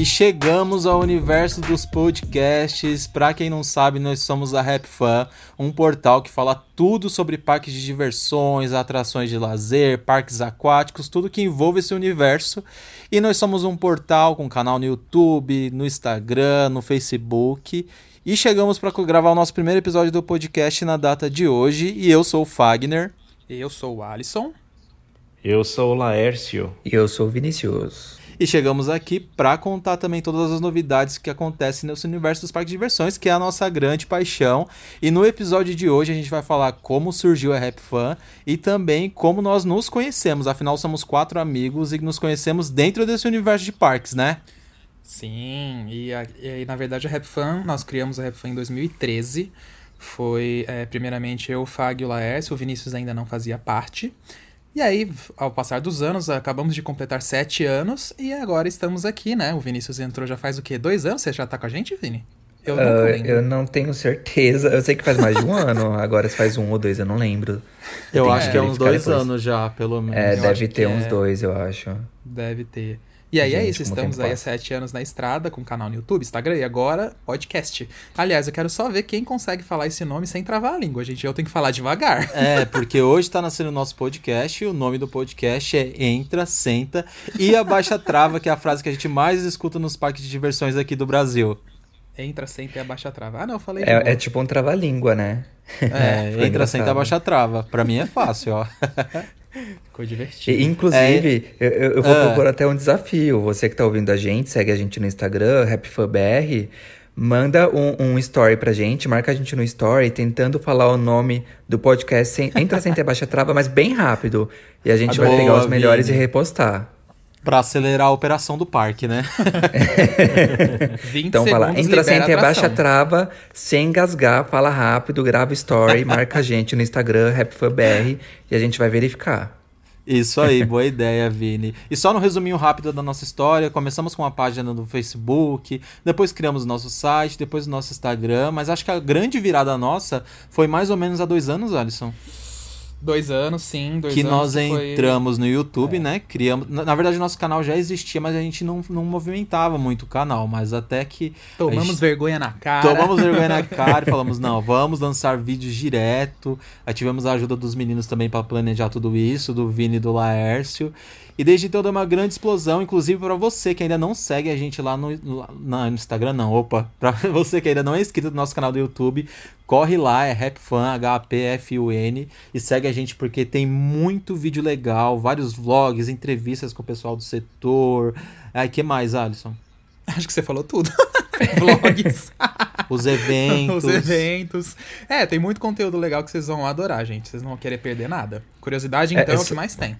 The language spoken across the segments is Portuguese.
E chegamos ao universo dos podcasts. Para quem não sabe, nós somos a Rap Fan, um portal que fala tudo sobre parques de diversões, atrações de lazer, parques aquáticos, tudo que envolve esse universo. E nós somos um portal com canal no YouTube, no Instagram, no Facebook. E chegamos para gravar o nosso primeiro episódio do podcast na data de hoje. E eu sou o Fagner. Eu sou o Alisson. Eu sou o Laércio. E eu sou o Vinicius. E chegamos aqui para contar também todas as novidades que acontecem nesse universo dos parques de diversões, que é a nossa grande paixão. E no episódio de hoje a gente vai falar como surgiu a Rap Fan e também como nós nos conhecemos. Afinal, somos quatro amigos e nos conhecemos dentro desse universo de parques, né? Sim, e, a, e na verdade a Rap Fan, nós criamos a Rap Fan em 2013. Foi é, primeiramente eu, o Fag e o Laércio, o Vinícius ainda não fazia parte. E aí, ao passar dos anos, acabamos de completar sete anos e agora estamos aqui, né? O Vinícius entrou já faz o quê? Dois anos? Você já tá com a gente, Vini? Eu, uh, eu não tenho certeza. Eu sei que faz mais de um ano. Agora se faz um ou dois, eu não lembro. Eu, eu acho que é uns dois depois. anos já, pelo menos. É, eu deve ter uns é... dois, eu acho. Deve ter. E aí é Gente, é isso, estamos aí há sete anos na estrada, com canal no YouTube, Instagram e agora podcast. Aliás, eu quero só ver quem consegue falar esse nome sem travar a língua, gente. Eu tenho que falar devagar. É, porque hoje está nascendo o nosso podcast e o nome do podcast é Entra, Senta e Abaixa Trava, que é a frase que a gente mais escuta nos parques de diversões aqui do Brasil. Entra, senta e abaixa trava. Ah, não, eu falei. É, é tipo um trava-língua, né? É, entra, senta, abaixa trava. Pra mim é fácil, ó. Ficou divertido. E, inclusive, é, eu, eu, vou uh, propor até um desafio. Você que tá ouvindo a gente, segue a gente no Instagram, RapFanBR. Manda um, um, story pra gente, marca a gente no story, tentando falar o nome do podcast sem, entra sem ter baixa trava, mas bem rápido. E a gente vai pegar os melhores e repostar. Pra acelerar a operação do parque, né? então fala, entra sem ter baixa trava, sem engasgar, fala rápido, grava story, marca a gente no Instagram, RapFanBR, e a gente vai verificar. Isso aí, boa ideia, Vini. E só no resuminho rápido da nossa história, começamos com uma página no Facebook, depois criamos o nosso site, depois o nosso Instagram, mas acho que a grande virada nossa foi mais ou menos há dois anos, Alisson. Dois anos, sim. Dois que anos nós entramos foi... no YouTube, é. né? Criamos. Na, na, verdade, nosso canal já existia, mas a gente não, não movimentava muito o canal. Mas até que. Tomamos gente... vergonha na cara. Tomamos vergonha na cara e falamos: não, vamos lançar vídeos direto. Aí tivemos a ajuda dos meninos também para planejar tudo isso, do Vini e do Laércio. E desde então deu uma grande explosão, inclusive para você que ainda não segue a gente lá no, no Instagram, não, opa, para você que ainda não é inscrito no nosso canal do YouTube, corre lá, é RapFun, H-P-F-U-N, e segue a gente porque tem muito vídeo legal, vários vlogs, entrevistas com o pessoal do setor. Aí, que mais, Alisson? Acho que você falou tudo. Vlogs. Os eventos. Os eventos. É, tem muito conteúdo legal que vocês vão adorar, gente. Vocês não vão querer perder nada. Curiosidade, então, é, é o que mais tem.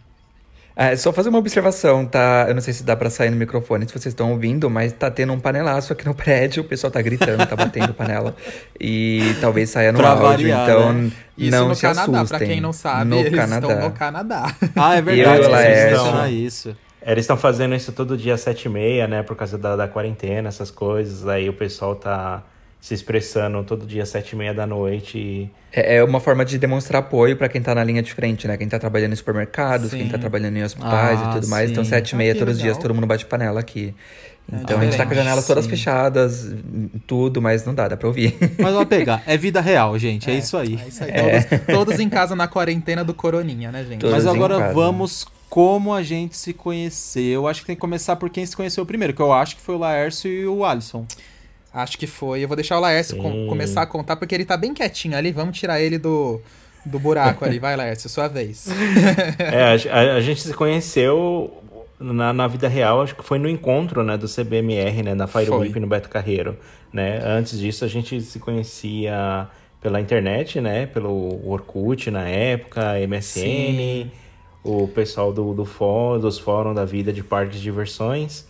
É, só fazer uma observação, tá? Eu não sei se dá pra sair no microfone, se vocês estão ouvindo, mas tá tendo um panelaço aqui no prédio, o pessoal tá gritando, tá batendo panela. E talvez saia no Pra áudio, variar, então né? Isso não no se Canadá, assustem. pra quem não sabe, no eles Canadá. estão no Canadá. Ah, é verdade. e o vocês Laércio. mencionaram isso. Eles estão fazendo isso todo dia às sete e meia, né? Por causa da, da quarentena, essas coisas. Aí o pessoal tá se expressando todo dia às sete e meia da noite. E... É é uma forma de demonstrar apoio pra quem tá na linha de frente, né? Quem tá trabalhando em supermercados, quem tá Sim. trabalhando em hospitais Ah, e tudo mais. Então, sim. sete e meia Ah, todos os dias, todo mundo bate panela aqui. É Então a gente tá com as janelas todas sim. fechadas, tudo, mas não dá, dá pra ouvir. Mas vamos pegar. É vida real, gente. É, isso aí. É isso aí. Todos, todos em casa na quarentena do Coroninha, né, gente? Todos Mas agora casa. vamos como a gente se conheceu. Eu acho que tem que começar por quem se conheceu primeiro, que eu acho que foi o Laércio e o Alisson. Acho que foi. Eu vou deixar o Laércio com- Sim. começar a contar, porque ele tá bem quietinho ali. Vamos tirar ele do, do buraco ali. Vai, Laércio, sua vez. É, a, a- gente se conheceu na, na vida real, acho que foi no encontro, né, do CBMR, né, na Fire. Week no Beto Carreiro, né? Antes disso a gente se conhecia pela internet, né, pelo Orkut na época, MSN, Sim. o pessoal do, do fó, dos fóruns da vida de parques de diversões.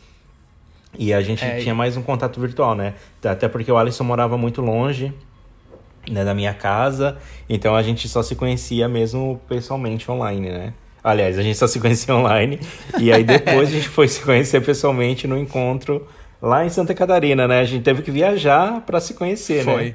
E a gente É, tinha mais um contato virtual, né? Até porque o Alisson morava muito longe, né, da minha casa, então a gente só se conhecia mesmo pessoalmente online, né? Aliás, a gente só se conhecia online, e aí depois a gente foi se conhecer pessoalmente no encontro lá em Santa Catarina, né? A gente teve que viajar para se conhecer, Foi. né?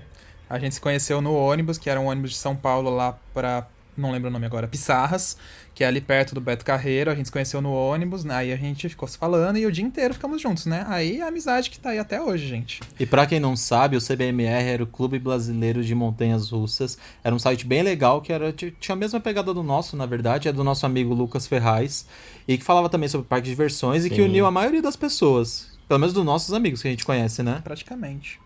A gente se conheceu no ônibus, que era um ônibus de São Paulo lá pra. Não lembro o nome agora. Pissarras, que é ali perto do Beto Carreiro. A gente se conheceu no ônibus, né? Aí a gente ficou se falando e o dia inteiro ficamos juntos, né? Aí a amizade que tá aí até hoje, gente. E pra quem não sabe, o CBMR era o Clube Brasileiro de Montanhas Russas. Era um site bem legal, que era tinha a mesma pegada do nosso, na verdade, é do nosso amigo Lucas Ferraz, e que falava também sobre parques de diversões e que Sim. uniu a maioria das pessoas. Pelo menos dos nossos amigos que a gente conhece, né? Praticamente.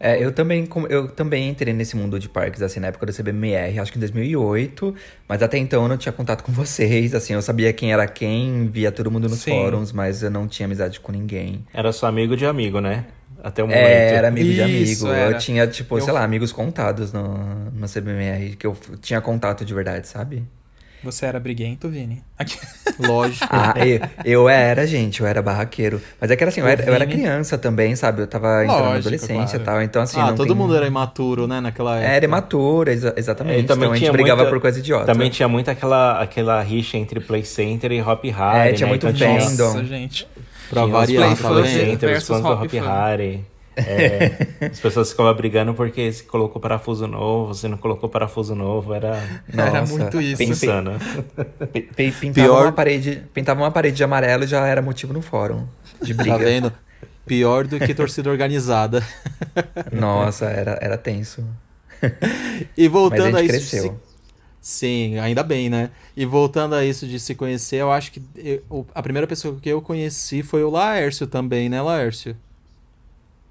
É, eu também, eu também entrei nesse mundo de parques, assim, na época do CBMR, acho que em 2008, mas até então eu não tinha contato com vocês, assim, eu sabia quem era quem, via todo mundo nos Sim. fóruns, mas eu não tinha amizade com ninguém. Era só amigo de amigo, né? Até o momento. É, era amigo de amigo, era. eu tinha, tipo, Eu- sei lá, amigos contados no, no CBMR, que eu tinha contato de verdade, sabe? Você era briguento, Vini? Aqui. Lógico. Ah, eu, eu era, gente, eu era barraqueiro. Mas é que era assim, eu era, eu era criança também, sabe? Eu tava entrando na Lógico, adolescência e claro. tal, então assim. ah, não todo tem- mundo era imaturo, né, naquela época. Era imatura, exa- exatamente. É, também então a gente tinha brigava muita- por coisa idiota. Também tinha muito aquela, aquela rixa entre Play Center e Hop Harry, É, tinha né? muito Então fandom. Nossa, gente. Pra variar, Play? Center, os versus fãs do Hop. Harry. É, as pessoas ficavam brigando porque se colocou parafuso novo, você não colocou parafuso novo, era Era Nossa, muito isso. Pensei- insano. P- p- Pintava, Pior- uma parede, pintava uma parede de amarelo e já era motivo no fórum de briga. Tá vendo? Pior do que torcida organizada. Nossa, era, era tenso. E voltando a a gente isso. cresceu. se- Sim, ainda bem, né? E voltando a isso de se conhecer, eu acho que eu- a primeira pessoa que eu conheci foi o Laércio também, né, Laércio?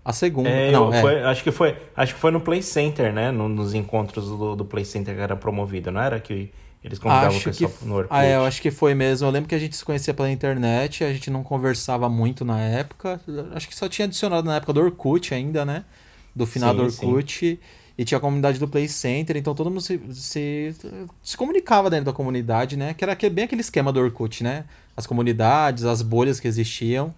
A segunda. É, não, eu- é. foi- acho, que foi, acho que foi no Play Center, né? No- nos encontros do, do Play Center que era promovido, não era? Que eles convidavam o Acho que, pessoal no Orkut. ah, é, eu acho que foi mesmo. Eu lembro que a gente se conhecia pela internet, a gente não conversava muito na época. Acho que só tinha adicionado na época do Orkut ainda, né? Do final Sim, do Orkut. E tinha a comunidade do Play Center, então todo mundo se, se, se comunicava dentro da comunidade, né? Que era que- bem aquele esquema do Orkut, né? As comunidades, as bolhas que existiam.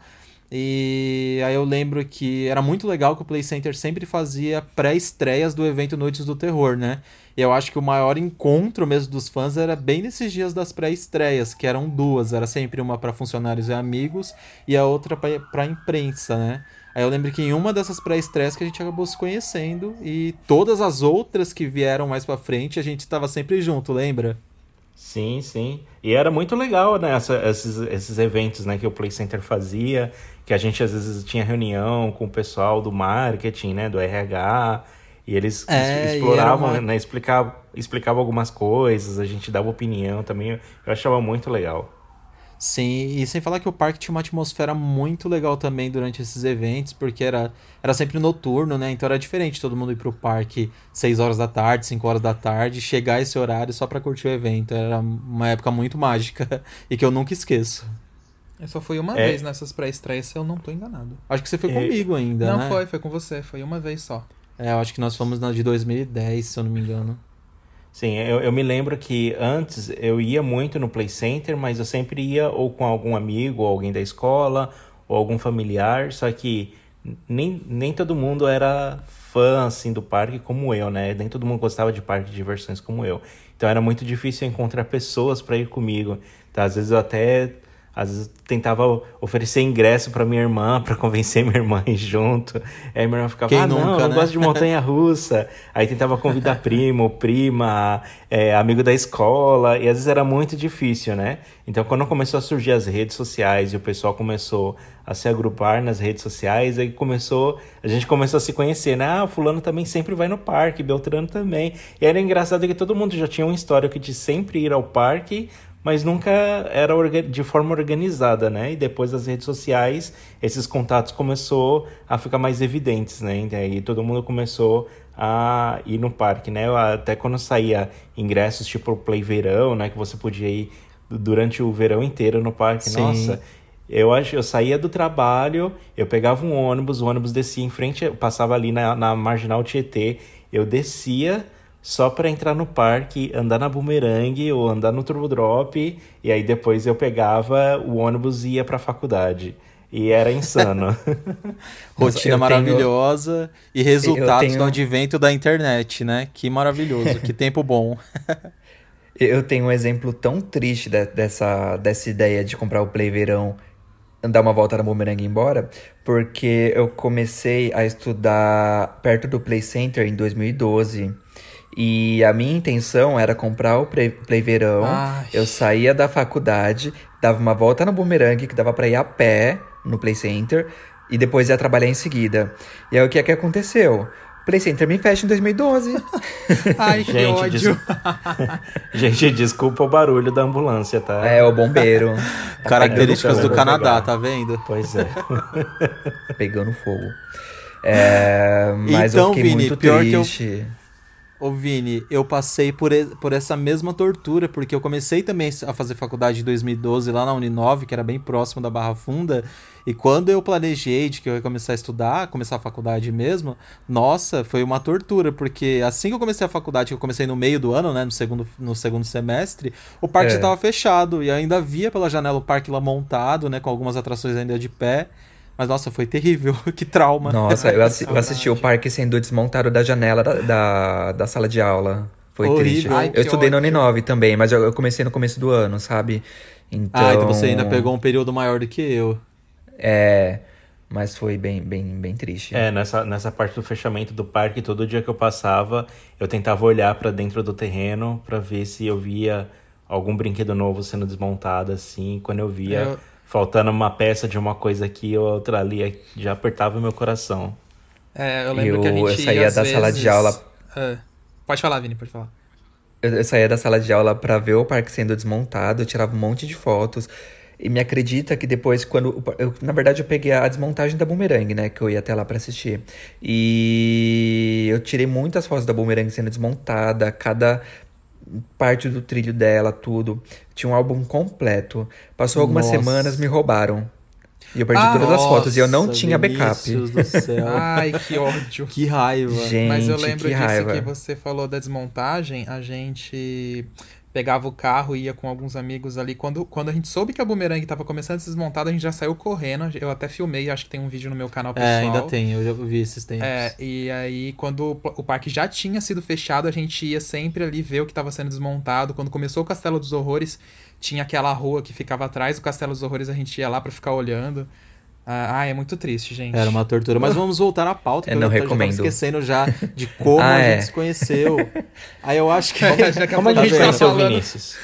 E aí eu lembro que era muito legal que o Play Center sempre fazia pré-estreias do evento Noites do Terror, né? E eu acho que o maior encontro mesmo dos fãs era bem nesses dias das pré-estreias, que eram duas, era sempre uma para funcionários e amigos e a outra para imprensa, né? Aí eu lembro que em uma dessas pré-estreias que a gente acabou se conhecendo e todas as outras que vieram mais pra frente a gente estava sempre junto, lembra? Sim, sim. E era muito legal, né? essa- esses, esses eventos né, que o Play Center fazia, que a gente às vezes tinha reunião com o pessoal do marketing, né? Do RH, e eles É, e exploravam, era uma- né? Explicavam, explicavam algumas coisas, a gente dava opinião também. Eu achava muito legal. Sim, e sem falar que o parque tinha uma atmosfera muito legal também durante esses eventos, porque era, era sempre noturno, né? Então era diferente todo mundo ir pro parque 6 horas da tarde, 5 horas da tarde, chegar esse horário só pra curtir o evento. Era uma época muito mágica e que eu nunca esqueço. Eu só fui uma É. vez nessas pré-estreias, se eu não tô enganado. Acho que você foi É. comigo ainda, não né? foi, foi com você. Foi uma vez só. É, eu acho que nós fomos na de 2010, se eu não me engano. Sim, eu, eu me lembro que antes eu ia muito no Play Center, mas eu sempre ia ou com algum amigo, ou alguém da escola, ou algum familiar, só que nem, nem todo mundo era fã assim do parque como eu, né? Nem todo mundo gostava de parque de diversões como eu. Então era muito difícil encontrar pessoas para ir comigo. Então, às vezes eu até às vezes tentava oferecer ingresso para minha irmã, para convencer minha irmã a ir junto. Aí minha irmã ficava, Quem ah, nunca, não, eu né? gosto de montanha russa. Aí tentava convidar primo, prima, é, amigo da escola, e às vezes era muito difícil, né? Então, quando começou a surgir as redes sociais e o pessoal começou a se agrupar nas redes sociais, aí começou, a gente começou a se conhecer, né? Ah, fulano também sempre vai no parque, Beltrano também. E era engraçado que todo mundo já tinha um histórico de sempre ir ao parque, mas nunca era de forma organizada, né? E depois das redes sociais, esses contatos começou a ficar mais evidentes, né? E aí todo mundo começou a ir no parque, né? Até quando saía ingressos tipo Play Verão, né? Que você podia ir durante o verão inteiro no parque. Sim. Nossa, eu acho, eu saía do trabalho, eu pegava um ônibus, o ônibus descia em frente, passava ali na, na marginal Tietê, eu descia só para entrar no parque, andar na bumerangue ou andar no turbo drop, e aí depois eu pegava o ônibus e ia para a faculdade. E era insano. Rotina Eu maravilhosa e resultados tenho- do advento da internet, né? Que maravilhoso, que tempo bom. Eu tenho um exemplo tão triste de- dessa, dessa ideia de comprar o Play Verão, dar uma volta na bumerangue e ir embora, porque eu comecei a estudar perto do Play Center em 2012. E a minha intenção era comprar o Play, Verão. Ai. Eu saía da faculdade, dava uma volta na bumerangue, que dava pra ir a pé no Play Center, e depois ia trabalhar em seguida. E aí o que é que aconteceu? O Play Center me fecha em 2012. Ai, que Gente, ódio. des- Gente, desculpa o barulho da ambulância, tá? é, o bombeiro. Tá Características do Canadá, pegar. tá vendo? Pois é. pegando fogo. É, mas Então, eu fiquei Vini, muito pior que eu- triste. Ô Vini, eu passei por, por essa mesma tortura, porque eu comecei também a fazer faculdade em 2012 lá na Uninove, que era bem próximo da Barra Funda, e quando eu planejei de que eu ia começar a estudar, começar a faculdade mesmo, nossa, foi uma tortura, porque assim que eu comecei a faculdade, que eu comecei no meio do ano, né, no segundo, no segundo semestre, o parque É. já estava fechado, e ainda via pela janela o parque lá montado, né, com algumas atrações ainda de pé, mas nossa, foi terrível, que trauma. Nossa, eu, assi- eu assisti o parque sendo desmontado da janela da, da, da sala de aula. Foi Horrível. triste. Ai, eu estudei no ódio. Uninove também, mas eu, eu comecei no começo do ano, sabe? Então, Ah, então você ainda pegou um período maior do que eu. É, mas foi bem, bem, bem triste. É, nessa, nessa parte do fechamento do parque, todo dia que eu passava, eu tentava olhar pra dentro do terreno pra ver se eu via algum brinquedo novo sendo desmontado, assim. Quando eu via Eu- faltando uma peça de uma coisa aqui ou outra ali, já apertava meu coração. É, eu lembro que a Eu- gente eu saía da sala de vezes- aula- É. Pode falar, Vini, pode falar. Eu, eu saía da sala de aula pra ver o parque sendo desmontado, eu tirava um monte de fotos. E me acredita que depois, quando. o Eu, na verdade, eu peguei a desmontagem da Boomerang, né? Que eu ia até lá pra assistir. E eu tirei muitas fotos da Boomerang sendo desmontada, cada parte do trilho dela, tudo. Tinha um álbum completo. Passou algumas Nossa. semanas, me roubaram. E eu perdi Ah, todas as fotos e eu não tinha backup. Do céu. Ai, que ódio. que raiva. Gente, Mas eu lembro que disso raiva. que você falou da desmontagem, a gente pegava o carro e ia com alguns amigos ali. Quando, quando a gente soube que a Boomerang tava começando a ser desmontada, a gente já saiu correndo. Eu até filmei, acho que tem um vídeo no meu canal pessoal. É, ainda tem, eu já vi esses tempos. É, e aí quando o parque já tinha sido fechado, a gente ia sempre ali ver o que estava sendo desmontado. Quando começou o Castelo dos Horrores, tinha aquela rua que ficava atrás do Castelo dos Horrores, a gente ia lá pra ficar olhando. Ah, ah, é muito triste, gente. Era uma tortura. Mas vamos voltar à pauta, Eu que não eu já recomendo. esquecendo já de como Ah, a é. gente se conheceu. Aí eu acho que Como a Tá gente vendo? conheceu o Falando- Vinícius?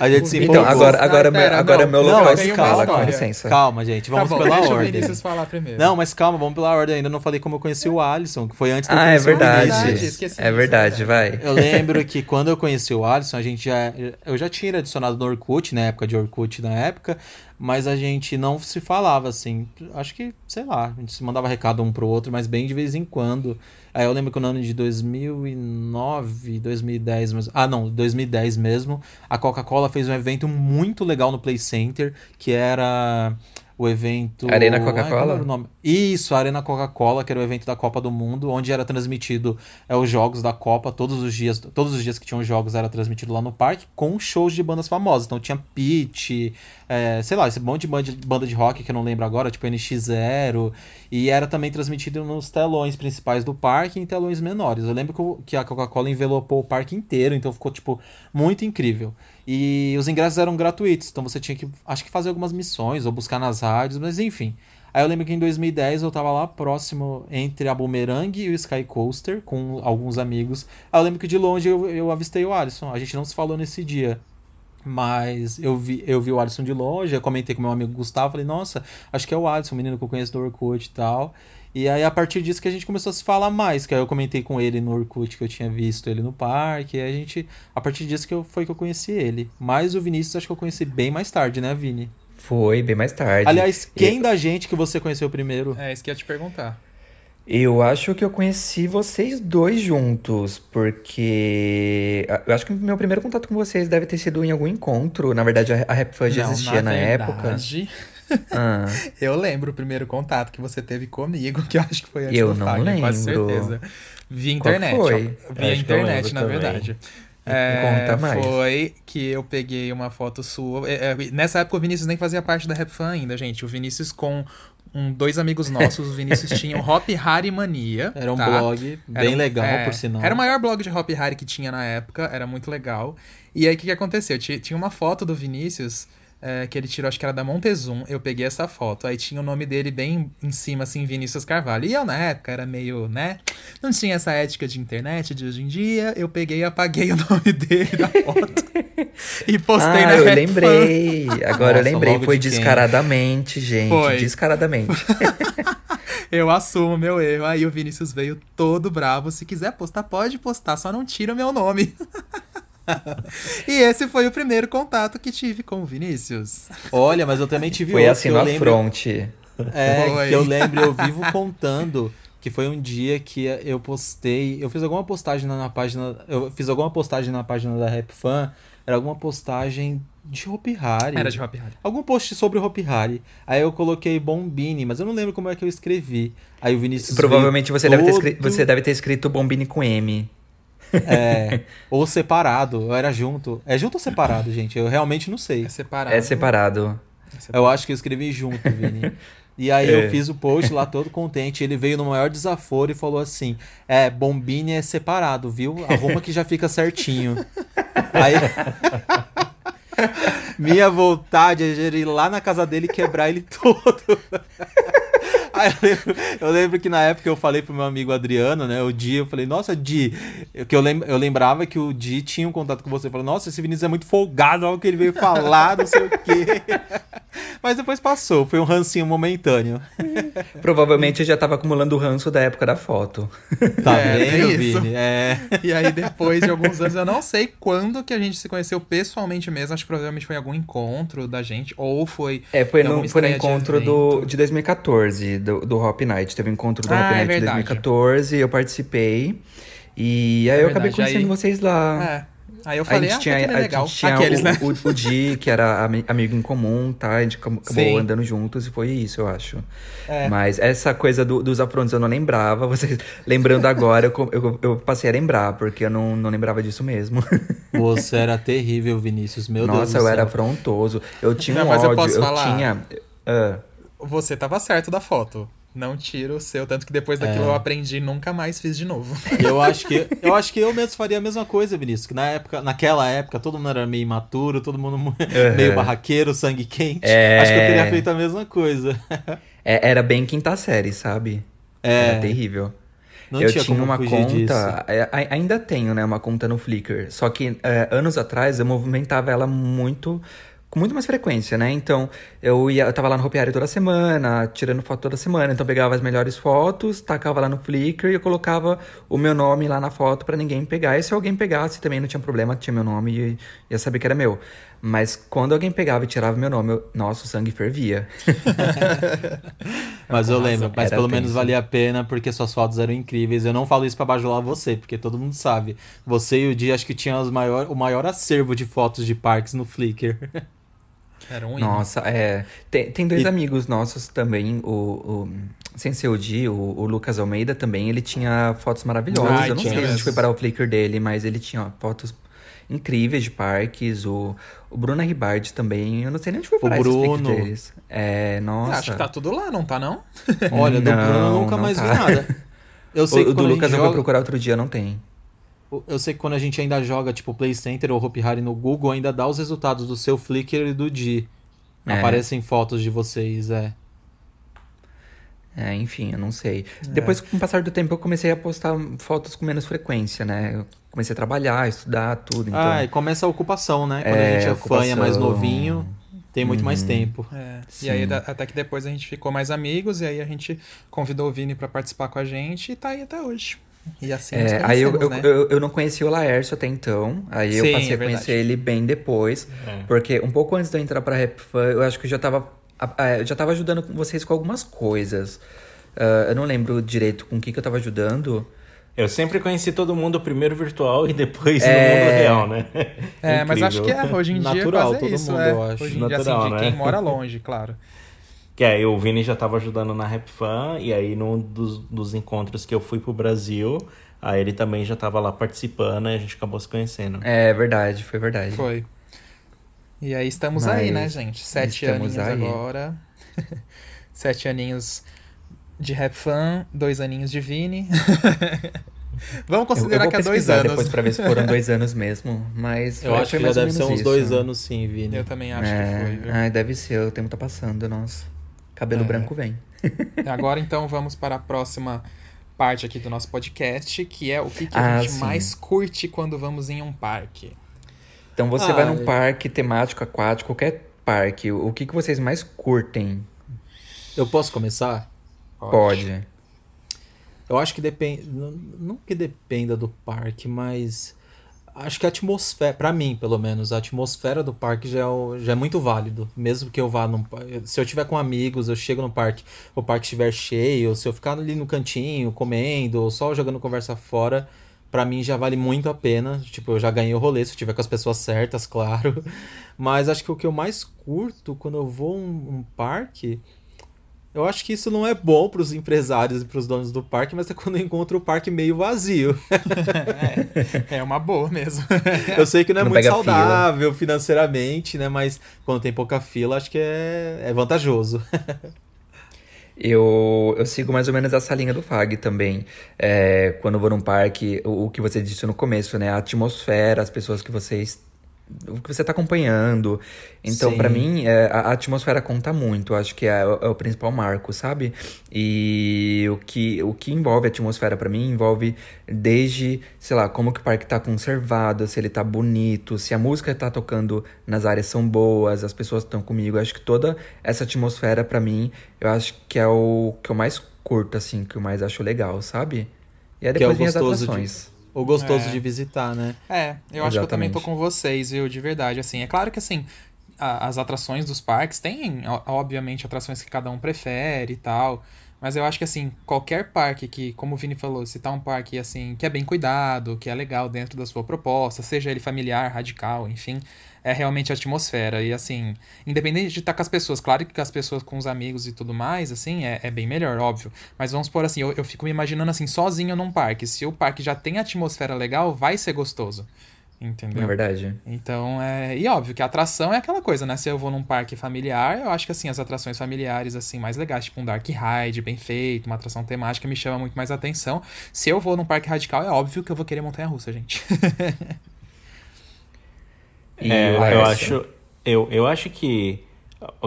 a gente se Então, empolgou. agora, agora, Pera, agora é não. meu Não, local calma, fala, com licença. Calma, gente, Tá vamos bom, pela deixa o ordem. Vinícius falar primeiro. Não, mas calma, vamos pela ordem. Ainda não falei como eu conheci o Alisson, que foi antes eu Ah, é o verdade. Esqueci É verdade, é vai. Eu lembro que quando eu conheci o Alisson, a gente já. Eu já tinha adicionado no Orkut, na época de Orkut na época, mas a gente não se falava assim. Acho que, sei lá, a gente se mandava recado um pro outro, mas bem de vez em quando. Aí eu lembro que no ano de 2009, 2010, mas ah não, 2010 mesmo, a Coca-Cola fez um evento muito legal no Play Center, que era o evento. Arena Coca-Cola? o nome? Isso, Arena Coca-Cola, que era o evento da Copa do Mundo, onde era transmitido é, os jogos da Copa, todos os dias, todos os dias que tinham jogos era transmitido lá no parque, com shows de bandas famosas. Então tinha Pitch, é, sei lá, esse monte de banda de rock que eu não lembro agora, tipo NX0, e era também transmitido nos telões principais do parque e em telões menores. Eu lembro que a Coca-Cola envelopou o parque inteiro, então ficou, tipo, muito incrível. E os ingressos eram gratuitos, então você tinha que, acho que fazer algumas missões ou buscar nas rádios, mas enfim. Aí eu lembro que em 2010 eu tava lá próximo entre a Boomerang e o Sky Coaster com alguns amigos. Aí eu lembro que de longe eu, eu avistei o Alisson. A gente não se falou nesse dia. Mas eu vi, eu vi o Alisson de longe, eu comentei com meu amigo Gustavo, falei, nossa, acho que é o Alisson, o menino que eu conheço do Orkut e tal. E aí, a partir disso que a gente começou a se falar mais, que aí eu comentei com ele no Orkut que eu tinha visto ele no parque, e a gente, a partir disso que eu, foi que eu conheci ele. Mas o Vinícius acho que eu conheci bem mais tarde, né, Vini? Foi, bem mais tarde. Aliás, quem e... da gente que você conheceu primeiro? É, isso que eu ia te perguntar. Eu acho que eu conheci vocês dois juntos, porque eu acho que meu primeiro contato com vocês deve ter sido em algum encontro. Na verdade, a Rap Fun já existia na, na época. Ah. Eu lembro o primeiro contato que você teve comigo, que eu acho que foi antes eu do não Fagner, lembro. quase certeza. Via internet. Qual foi? Via internet, na também. verdade. É, Conta mais. Foi que eu peguei uma foto sua. É, é, nessa época o Vinícius nem fazia parte da Rap Fan ainda, gente. O Vinícius com um, dois amigos nossos, o Vinícius tinha o Hop Harry Mania. Era um tá? blog bem um, legal, é, por sinal. Era o maior blog de Hop Harry que tinha na época, era muito legal. E aí o que, que aconteceu? Tinha uma foto do Vinícius é, que ele tirou, acho que era da Montezum. Eu peguei essa foto. Aí tinha o nome dele bem em cima, assim, Vinícius Carvalho. E eu, na época, era meio, né? Não tinha essa ética de internet de hoje em dia. Eu peguei e apaguei o nome dele da foto. e postei ah, na eu lembrei. Agora Nossa, eu lembrei. Foi de descaradamente, gente. Foi. Descaradamente. eu assumo meu erro. Aí o Vinícius veio todo bravo. Se quiser postar, pode postar. Só não tira o meu nome. e esse foi o primeiro contato que tive com o Vinícius. Olha, mas eu também tive foi outro. Foi assim na lembro... fronte. É, foi. que eu lembro, eu vivo contando que foi um dia que eu postei, eu fiz alguma postagem na, na página, eu fiz alguma postagem na página da Rap Fan, era alguma postagem de Hopi Hari. Era de Hopi Hari. Algum post sobre Hopi Hari. Aí eu coloquei Bombini, mas eu não lembro como é que eu escrevi. Aí o Vinícius Provavelmente você, todo... deve ter escrito, você deve ter escrito Bombini com M. É, ou separado, era junto. É junto ou separado, gente? Eu realmente não sei. É separado. É separado. É separado. Eu acho que eu escrevi junto, Vini. E aí é. eu fiz o post lá todo contente. Ele veio no maior desaforo e falou assim: É, bombine é separado, viu? Arruma que já fica certinho. aí. Minha vontade é ir lá na casa dele e quebrar ele todo. Aí eu lembro, eu lembro, que na época eu falei pro meu amigo Adriano, né? O Di, eu falei, nossa, Di. Eu, que eu, lem, eu lembrava que o Di tinha um contato com você. Eu falei, nossa, esse Vinícius é muito folgado, olha o que ele veio falar, não sei o quê. Mas depois passou, foi um rancinho momentâneo. Provavelmente eu já tava acumulando o ranço da época da foto. Tá é, vendo, é Vini? É. E aí, depois de alguns anos, eu não sei quando que a gente se conheceu pessoalmente mesmo. Acho que provavelmente foi algum encontro da gente, ou foi. É, foi no, foi no encontro de, do, de 2014, do, do Hop Night. Teve um encontro do ah, Hop é Night de 2014, eu participei. E aí é eu verdade, acabei conhecendo aí... vocês lá. É. Aí eu falei, a gente ah, tinha, é legal. A gente tinha Aqueles, o, né? o, o, Di, que era amigo em comum, tá? A gente acabou Sim. andando juntos e foi isso, eu acho. É. Mas essa coisa do, dos afrontos eu não lembrava. Vocês, lembrando agora, eu, eu, eu, passei a lembrar, porque eu não, não lembrava disso mesmo. Você era terrível, Vinícius, meu Nossa, Deus Nossa, eu era afrontoso. Eu tinha não, um ódio, eu, posso eu falar. tinha... Uh, você tava certo da foto não tiro o seu, tanto que depois daquilo é. eu aprendi e nunca mais fiz de novo. Eu acho que eu acho que eu mesmo faria a mesma coisa, Vinícius, que na época, naquela época todo mundo era meio imaturo, todo mundo uhum. meio barraqueiro, sangue quente. É... Acho que eu teria feito a mesma coisa. É, era bem quinta série, sabe? É. Era terrível. Não eu tinha, tinha uma conta, é, ainda tenho, né, uma conta no Flickr. Só que é, anos atrás eu movimentava ela muito com muito mais frequência, né? Então, eu ia, eu tava lá no Hopiário toda semana, tirando foto toda semana, então eu pegava as melhores fotos, tacava lá no Flickr e eu colocava o meu nome lá na foto para ninguém pegar. E se alguém pegasse também não tinha problema, tinha meu nome e ia saber que era meu. Mas quando alguém pegava e tirava meu nome, eu, nossa, o sangue fervia. mas eu lembro, mas pelo menos valia a pena porque suas fotos eram incríveis. Eu não falo isso para bajular você, porque todo mundo sabe. Você e o Di acho que tinham maior, o maior acervo de fotos de parques no Flickr. Era um. Nossa, é. Tem, tem dois E- amigos nossos também, o, o sem ser o o, o Lucas Almeida também, ele tinha fotos maravilhosas. Ai, Eu não sei se a gente foi parar o Flickr dele, mas ele tinha fotos incríveis de parques. O, o Bruno Ribardi também, eu não sei nem onde foi parar esse Bruno. Deles. É, nossa. Acho que tá tudo lá, não tá não? Olha, do Não, Bruno eu nunca mais vi tá. nada. Eu sei O, que o do Lucas gente eu vou joga, procurar outro dia, não tem. Eu sei que quando a gente ainda joga, tipo, Play Center ou Hopi Hari no Google, ainda dá os resultados do seu Flickr e do Di. É. Aparecem fotos de vocês, é. É, enfim, eu não sei. Depois, com o passar do tempo, eu comecei a postar fotos com menos frequência, né? Eu comecei a trabalhar, estudar, tudo. Então, Ah, e começa a ocupação, né? Quando É, a gente é fã e é mais. Uhum. novinho, tem muito mais tempo. É, e aí até que depois a gente ficou mais amigos, e aí a gente convidou o Vini pra participar com a gente e tá aí até hoje. E assim É, aí eu, né? eu, eu não conhecia o Laércio até então. Aí eu Sim, passei é a conhecer ele bem depois. É. Porque um pouco antes de eu entrar pra Rap Fan, eu acho que eu já tava, eu já tava ajudando com vocês com algumas coisas. Ah, eu não lembro direito com o que, que eu tava ajudando. Eu sempre conheci todo mundo primeiro virtual e depois É. no mundo real, né? É, mas acho que é, hoje em dia Natural, quase é todo isso, mundo, é. eu acho. Hoje em dia, Natural, assim, de né? quem mora longe, claro. Que aí o Vini já tava ajudando na Rap Fan, e aí num dos, dos encontros que eu fui pro Brasil, aí ele também já tava lá participando e a gente acabou se conhecendo. É verdade, foi verdade. Foi. E aí estamos aí, né, Mas gente? Sete estamos aninhos aí. agora. Sete aninhos de rap fan, dois aninhos de Vini. Vamos Eu, eu considerar vou que é dois anos. depois pra ver se foram dois anos mesmo. Mas Eu acho que já deve ser uns isso. dois anos sim, Vini. Eu também acho é, que foi, viu? Ai, deve ser, o tempo tá passando, nossa. Cabelo É. branco vem. Agora então vamos para a próxima parte aqui do nosso podcast, que é o que, que Ah, a gente sim. mais curte quando vamos em um parque. Então você Ah, vai num parque temático, aquático, qualquer parque, o que, que vocês mais curtem? Eu posso começar? Pode. Eu acho que depende. Não, não que dependa do parque, mas. Acho que a atmosfera, pra mim pelo menos, a atmosfera do parque já é, já é muito válido. Mesmo que eu vá num. Se eu tiver com amigos, eu chego no parque, o parque estiver cheio, se eu ficar ali no cantinho, comendo, ou só jogando conversa fora, pra mim já vale muito a pena. Tipo, eu já ganhei o rolê, se eu tiver com as pessoas certas, claro. Mas acho que o que eu mais curto quando eu vou um, um parque. Eu acho que isso não é bom pros empresários e pros donos do parque, mas é quando eu encontro o parque meio vazio. É, é uma boa mesmo. Eu sei que não é Não muito pega fila. saudável financeiramente, né? Mas quando tem pouca fila, acho que é, é vantajoso. Eu, eu sigo mais ou menos essa linha do FAG também. É, quando eu vou num parque, o, o que você disse no começo, né? A atmosfera, as pessoas que vocês. O que você tá acompanhando. Então, pra mim, é, a, atmosfera conta muito. Acho que é, o- é o principal marco, sabe? E o que, o que envolve a atmosfera pra mim envolve desde, sei lá, como que o parque tá conservado, se ele tá bonito, se a música tá tocando nas áreas são boas, as pessoas estão comigo. Acho que toda essa atmosfera pra mim, eu acho que é o que eu mais curto, assim, que eu mais acho legal, sabe? E aí Que é depois vem as gostoso de- atrações. O gostoso É. de visitar, né? É, eu acho que eu também tô Exatamente. com vocês, viu? De verdade, assim. É claro que, assim, a- as atrações dos parques têm, obviamente, atrações que cada um prefere e tal. Mas eu acho que, assim, qualquer parque que, como o Vini falou, se tá um parque, assim, que é bem cuidado, que é legal dentro da sua proposta, seja ele familiar, radical, enfim, é realmente a atmosfera. E, assim, independente de estar com as pessoas, claro que com as pessoas, com os amigos e tudo mais, assim, é, é bem melhor, óbvio. Mas vamos por assim, eu, eu fico me imaginando, assim, sozinho num parque. Se o parque já tem atmosfera legal, vai ser gostoso. Entendeu? É verdade. Então, é... E óbvio que a atração é aquela coisa, né? Se eu vou num parque familiar, eu acho que, assim, as atrações familiares, assim, mais legais, tipo um Dark Ride, bem feito, uma atração temática, me chama muito mais atenção. Se eu vou num parque radical, é óbvio que eu vou querer montanha-russa, gente. E É, eu acho, eu, eu acho que,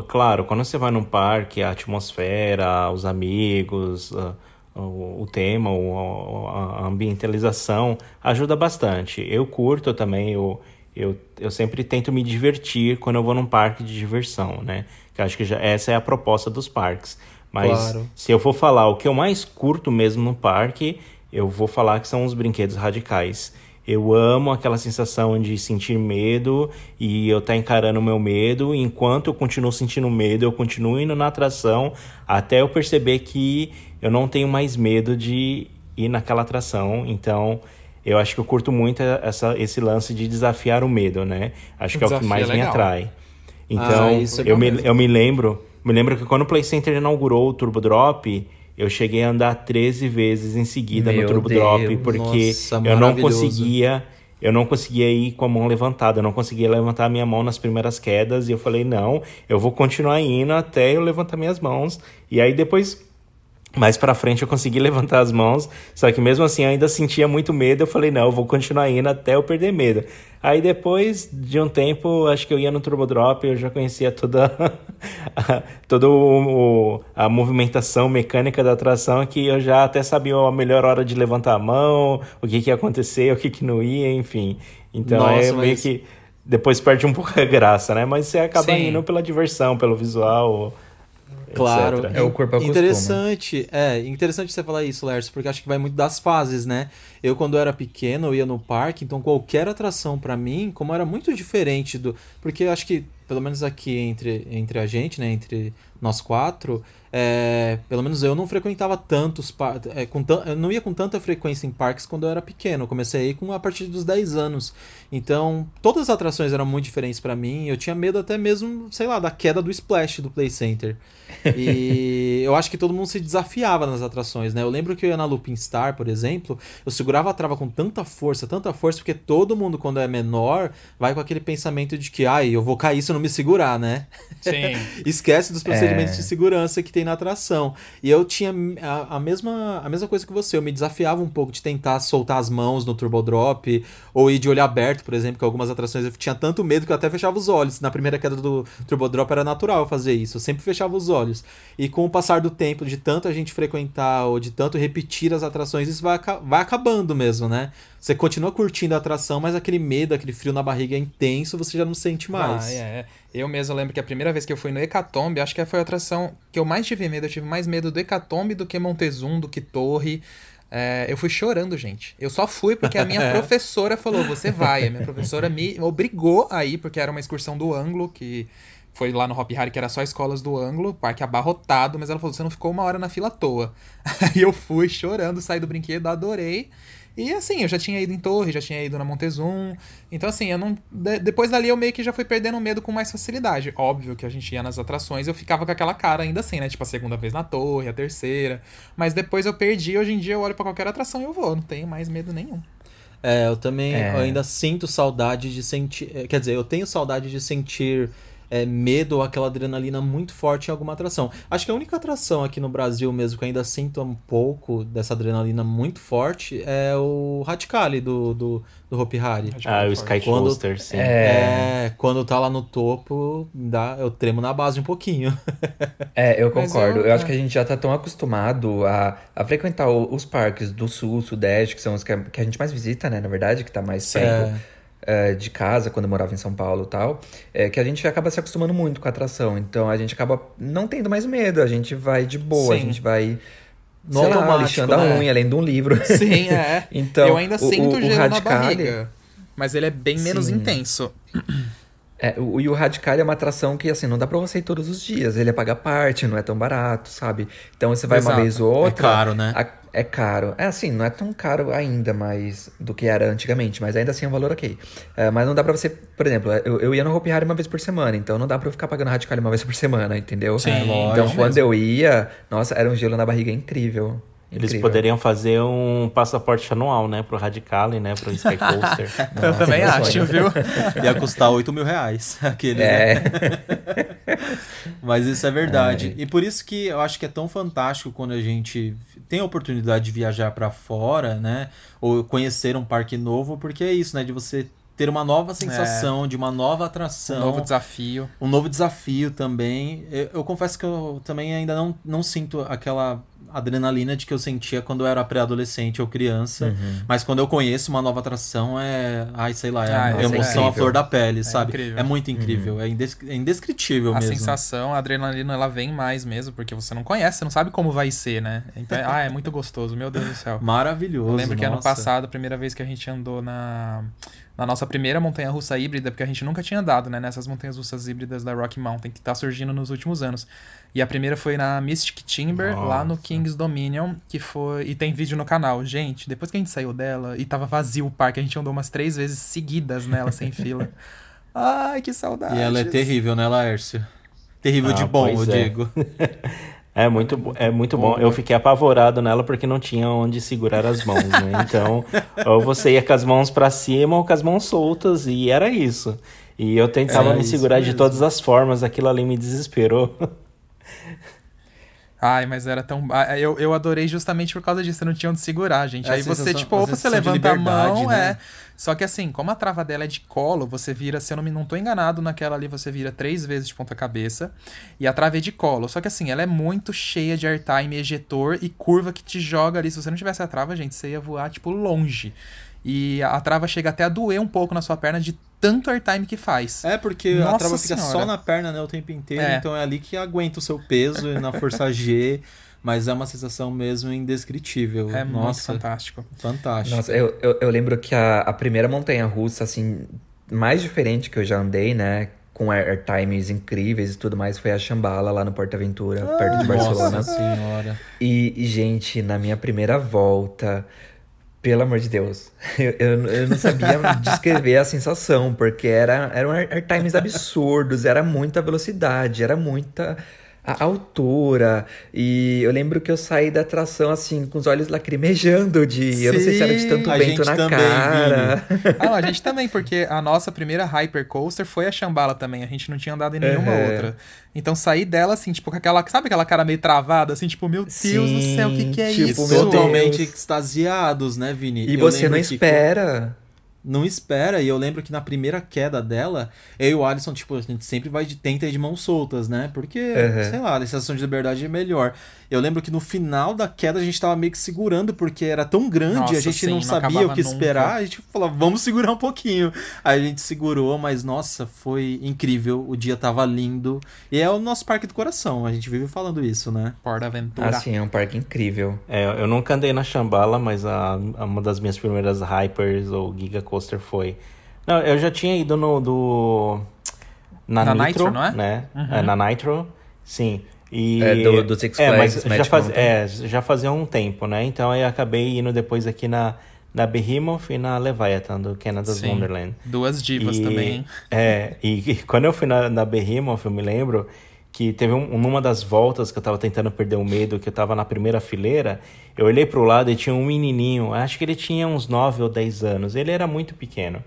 claro, quando você vai num parque, a atmosfera, os amigos, o, o tema, o- a ambientalização ajuda bastante. Eu curto também, eu, eu, eu sempre tento me divertir quando eu vou num parque de diversão, né? Que acho que já, essa é a proposta dos parques. Mas Claro. se eu for falar o que eu mais curto mesmo no parque, eu vou falar que são os brinquedos radicais. Eu amo aquela sensação de sentir medo e eu estar encarando o meu medo. e Enquanto eu continuo sentindo medo, eu continuo indo na atração até eu perceber que eu não tenho mais medo de ir naquela atração. Então, eu acho que eu curto muito essa, esse lance de desafiar o medo, né? Acho que é o que desafio mais é me atrai. Então, ah, é eu, me, eu me lembro, me lembro que quando o Play Center inaugurou o Turbo Drop, eu cheguei a andar 13 vezes em seguida Meu no Turbo Deus, Drop, porque nossa, eu não conseguia eu não conseguia ir com a mão levantada, eu não conseguia levantar a minha mão nas primeiras quedas, e eu falei, não, eu vou continuar indo até eu levantar minhas mãos. E aí depois mais para frente eu consegui levantar as mãos, só que mesmo assim eu ainda sentia muito medo. Eu falei, não, eu vou continuar indo até eu perder medo. Aí depois de um tempo, acho que eu ia no Turbo Drop, eu já conhecia toda, toda o, a movimentação mecânica da atração, que eu já até sabia a melhor hora de levantar a mão, o que, que ia acontecer, o que, que não ia, enfim. Então Nossa, é meio mas... que depois perde um pouco a graça, né? Mas você acaba Sim. indo pela diversão, pelo visual. Claro, é o corpo acostuma. Interessante, é, interessante você falar isso, Lércio, porque acho que vai muito das fases, né? Eu quando era pequeno, eu ia no parque, então qualquer atração para mim, como era muito diferente do, porque acho que pelo menos aqui entre entre a gente, né, entre nós quatro, é, pelo menos eu não frequentava tantos é, com eu não ia com tanta frequência em parques quando eu era pequeno. Eu comecei a ir com a partir dos 10 anos. Então, todas as atrações eram muito diferentes para mim. Eu tinha medo até mesmo, sei lá, da queda do splash do Play Center. E eu acho que todo mundo se desafiava nas atrações, né? Eu lembro que eu ia na Looping Star, por exemplo, eu segurava a trava com tanta força, tanta força, porque todo mundo, quando é menor, vai com aquele pensamento de que, ai, eu vou cair se eu não me segurar, né? Sim. Esquece dos procedimentos é... de segurança que tem na atração. E eu tinha a, a, mesma, a mesma coisa que você, eu me desafiava um pouco de tentar soltar as mãos no Turbo Drop, ou ir de olho aberto, por exemplo, que algumas atrações eu tinha tanto medo que eu até fechava os olhos. Na primeira queda do Turbo Drop era natural fazer isso, eu sempre fechava os olhos olhos. E com o passar do tempo, de tanto a gente frequentar ou de tanto repetir as atrações, isso vai, vai acabando mesmo, né? Você continua curtindo a atração, mas aquele medo, aquele frio na barriga é intenso, você já não sente mais. Ah, é. Eu mesmo lembro que a primeira vez que eu fui no Hecatombe, acho que foi a atração que eu mais tive medo. Eu tive mais medo do Hecatombe do que Montezum, do que Torre. É, eu fui chorando, gente. Eu só fui porque a minha professora falou: você vai. A minha professora me obrigou a ir, porque era uma excursão do ângulo que foi lá no Hop Harry, que era só escolas do ângulo, parque abarrotado, mas ela falou: você não ficou uma hora na fila à toa. Aí eu fui chorando, saí do brinquedo, adorei. E assim, eu já tinha ido em Torre, já tinha ido na Montezum. Então, assim, eu não. De, depois dali eu meio que já fui perdendo medo com mais facilidade. Óbvio que a gente ia nas atrações eu ficava com aquela cara ainda assim, né? Tipo, a segunda vez na torre, a terceira. Mas depois eu perdi, hoje em dia eu olho para qualquer atração e eu vou, não tenho mais medo nenhum. É, eu também é. eu ainda sinto saudade de sentir. Quer dizer, eu tenho saudade de sentir é, medo ou aquela adrenalina muito forte em alguma atração. Acho que a única atração aqui no Brasil mesmo que ainda sinto um pouco dessa adrenalina muito forte é o Radicali do, do, do Hopi Hari. Ah, o Sky quando, Coaster, sim. É... é, quando tá lá no topo, dá, eu tremo na base um pouquinho. é, eu concordo. Eu, eu, acho é. que a gente já tá tão acostumado a, a frequentar os parques do sul, sudeste, que são os que a, que a gente mais visita, né, na verdade, que tá mais perto. É, de casa, quando eu morava em São Paulo e tal, é que a gente acaba se acostumando muito com a atração. Então a gente acaba não tendo mais medo, a gente vai de boa, Sim. a gente vai. No sei lá, lixando né? a unha, lendo um livro. Sim, é. então, eu ainda o, sinto o, gelo o na barriga. Mas ele é bem menos Sim. intenso. É, o, e o Radical é uma atração que, assim, não dá pra você ir todos os dias. Ele é pagar parte, não é tão barato, sabe? Então você vai Exato. uma vez ou é outra. É caro, né? A, é caro. É assim, não é tão caro ainda mais do que era antigamente, mas ainda assim é um valor ok. É, mas não dá pra você, por exemplo, eu, eu ia no Hopi Hari uma vez por semana, então não dá pra eu ficar pagando Radical uma vez por semana, entendeu? Sim, é, lógico. Então quando eu ia, nossa, era um gelo na barriga incrível. Eles Incrível. poderiam fazer um passaporte anual, né? Pro Radicale, né? Pro Sky Coaster. Nossa, eu também acho, viu? Ia custar 8 mil reais. Aquele, é. Né? Mas isso é verdade. É. E por isso que eu acho que é tão fantástico quando a gente tem a oportunidade de viajar para fora, né? Ou conhecer um parque novo, porque é isso, né? De você ter uma nova sensação, é. de uma nova atração. Um novo desafio. Um novo desafio também. Eu, eu confesso que eu também ainda não, não sinto aquela adrenalina de que eu sentia quando eu era pré-adolescente ou criança. Uhum. Mas quando eu conheço uma nova atração, é. Ai, sei lá, é ah, a emoção é à flor da pele, é sabe? Incrível. É muito incrível. Uhum. É, indes é indescritível a mesmo. A sensação, a adrenalina, ela vem mais mesmo, porque você não conhece, você não sabe como vai ser, né? Então, ah, é muito gostoso, meu Deus do céu. Maravilhoso. Eu lembro que ano passado, a primeira vez que a gente andou na na nossa primeira montanha russa híbrida, porque a gente nunca tinha andado, né, nessas montanhas russas híbridas da Rocky Mountain, que tá surgindo nos últimos anos. E a primeira foi na Mystic Timber, nossa. lá no King's Dominion, que foi. E tem vídeo no canal. Gente, depois que a gente saiu dela e tava vazio o parque, a gente andou umas três vezes seguidas nela, sem fila. Ai, que saudade. E ela é terrível, né, Laércio? Terrível Ah, de bom, eu é. digo. É muito, é muito bom. Eu fiquei apavorado nela porque não tinha onde segurar as mãos, né? Então, ou você ia com as mãos pra cima ou com as mãos soltas, e era isso. E eu tentava É me segurar de mesmo. todas as formas, aquilo ali me desesperou. Ai, mas era tão. Eu, eu adorei justamente por causa disso. Você não tinha onde segurar, gente. É Aí você, tipo, ou você de levanta a mão, né? é. Só que assim, como a trava dela é de colo, você vira, se eu não, me, não tô enganado, naquela ali você vira três vezes de ponta cabeça. E a trava é de colo. Só que assim, ela é muito cheia de airtime, ejetor e curva que te joga ali. Se você não tivesse a trava, gente, você ia voar, tipo, longe. E a, a trava chega até a doer um pouco na sua perna de tanto airtime que faz. É, porque a Nossa trava fica Senhora. só na perna, né, o tempo inteiro. É. Então é ali que aguenta o seu peso e na força G. Mas é uma sensação mesmo indescritível. É muito Nossa, fantástico. fantástico. Nossa, eu, eu, eu lembro que a, a primeira montanha russa, assim, mais diferente que eu já andei, né? Com air- airtimes incríveis e tudo mais, foi a Shambhala lá no Porto Aventura, perto de Barcelona. Nossa senhora. E, e, gente, na minha primeira volta, pelo amor de Deus, eu, eu, eu não sabia descrever a sensação, porque era, eram air- airtimes absurdos, era muita velocidade, era muita a altura. E eu lembro que eu saí da atração assim, com os olhos lacrimejando de. eu não sei se era de tanto A vento gente na também, cara. Ah, não, a gente também, porque a nossa primeira Hypercoaster foi a Shambhala também. A gente não tinha andado em nenhuma Uhum. outra. Então saí dela, assim, tipo, com aquela. Sabe aquela cara meio travada, assim, tipo, meu Deus do céu, o que, que é Sim, isso? tipo, meu Totalmente extasiados, né, Vini? E Eu você não lembro que- espera. Não espera. E eu lembro que na primeira queda dela, eu e o Alisson, tipo, a gente sempre vai de tenta ir de mãos soltas, né? Porque, Uhum. sei lá, a sensação de liberdade é melhor. Eu lembro que no final da queda a gente tava meio que segurando, porque era tão grande, Nossa, a gente sim, não não sabia o que esperar, nunca. a gente falou, vamos segurar um pouquinho. Aí a gente segurou, mas nossa, foi incrível, o dia tava lindo. E é o nosso parque do coração, a gente vive falando isso, né? Porta Aventura. Assim, é um parque incrível. É, eu nunca andei na Shambhala, mas a, a- uma das minhas primeiras Hypers ou Giga Coaster foi. Não, eu já tinha ido no do. Na, Na Nitro, Nitro, não é? Né? Uhum. É, na Nitro, sim. E, É, do- do Six é, mas Flags já, faz, é, já fazia um tempo, né? Então aí eu acabei indo depois aqui na, na Behemoth e na Leviathan, do Canada's Sim. Wonderland. Duas divas E- também? É, e, e quando eu fui na, na Behemoth, eu me lembro que teve um, numa das voltas que eu tava tentando perder o medo, que eu tava na primeira fileira, eu olhei pro lado e tinha um menininho, acho que ele tinha uns 9 ou 10 anos, ele era muito pequeno.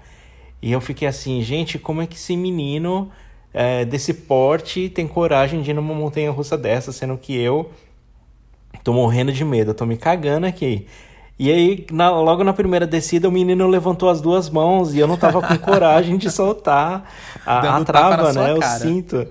E eu fiquei assim, gente, como é que esse menino é, desse porte tem coragem de ir numa montanha russa dessa, sendo que eu tô morrendo de medo, eu tô me cagando aqui. E aí, na- logo na primeira descida, o menino levantou as duas mãos e eu não tava com coragem de soltar a, a trava, né? O cinto.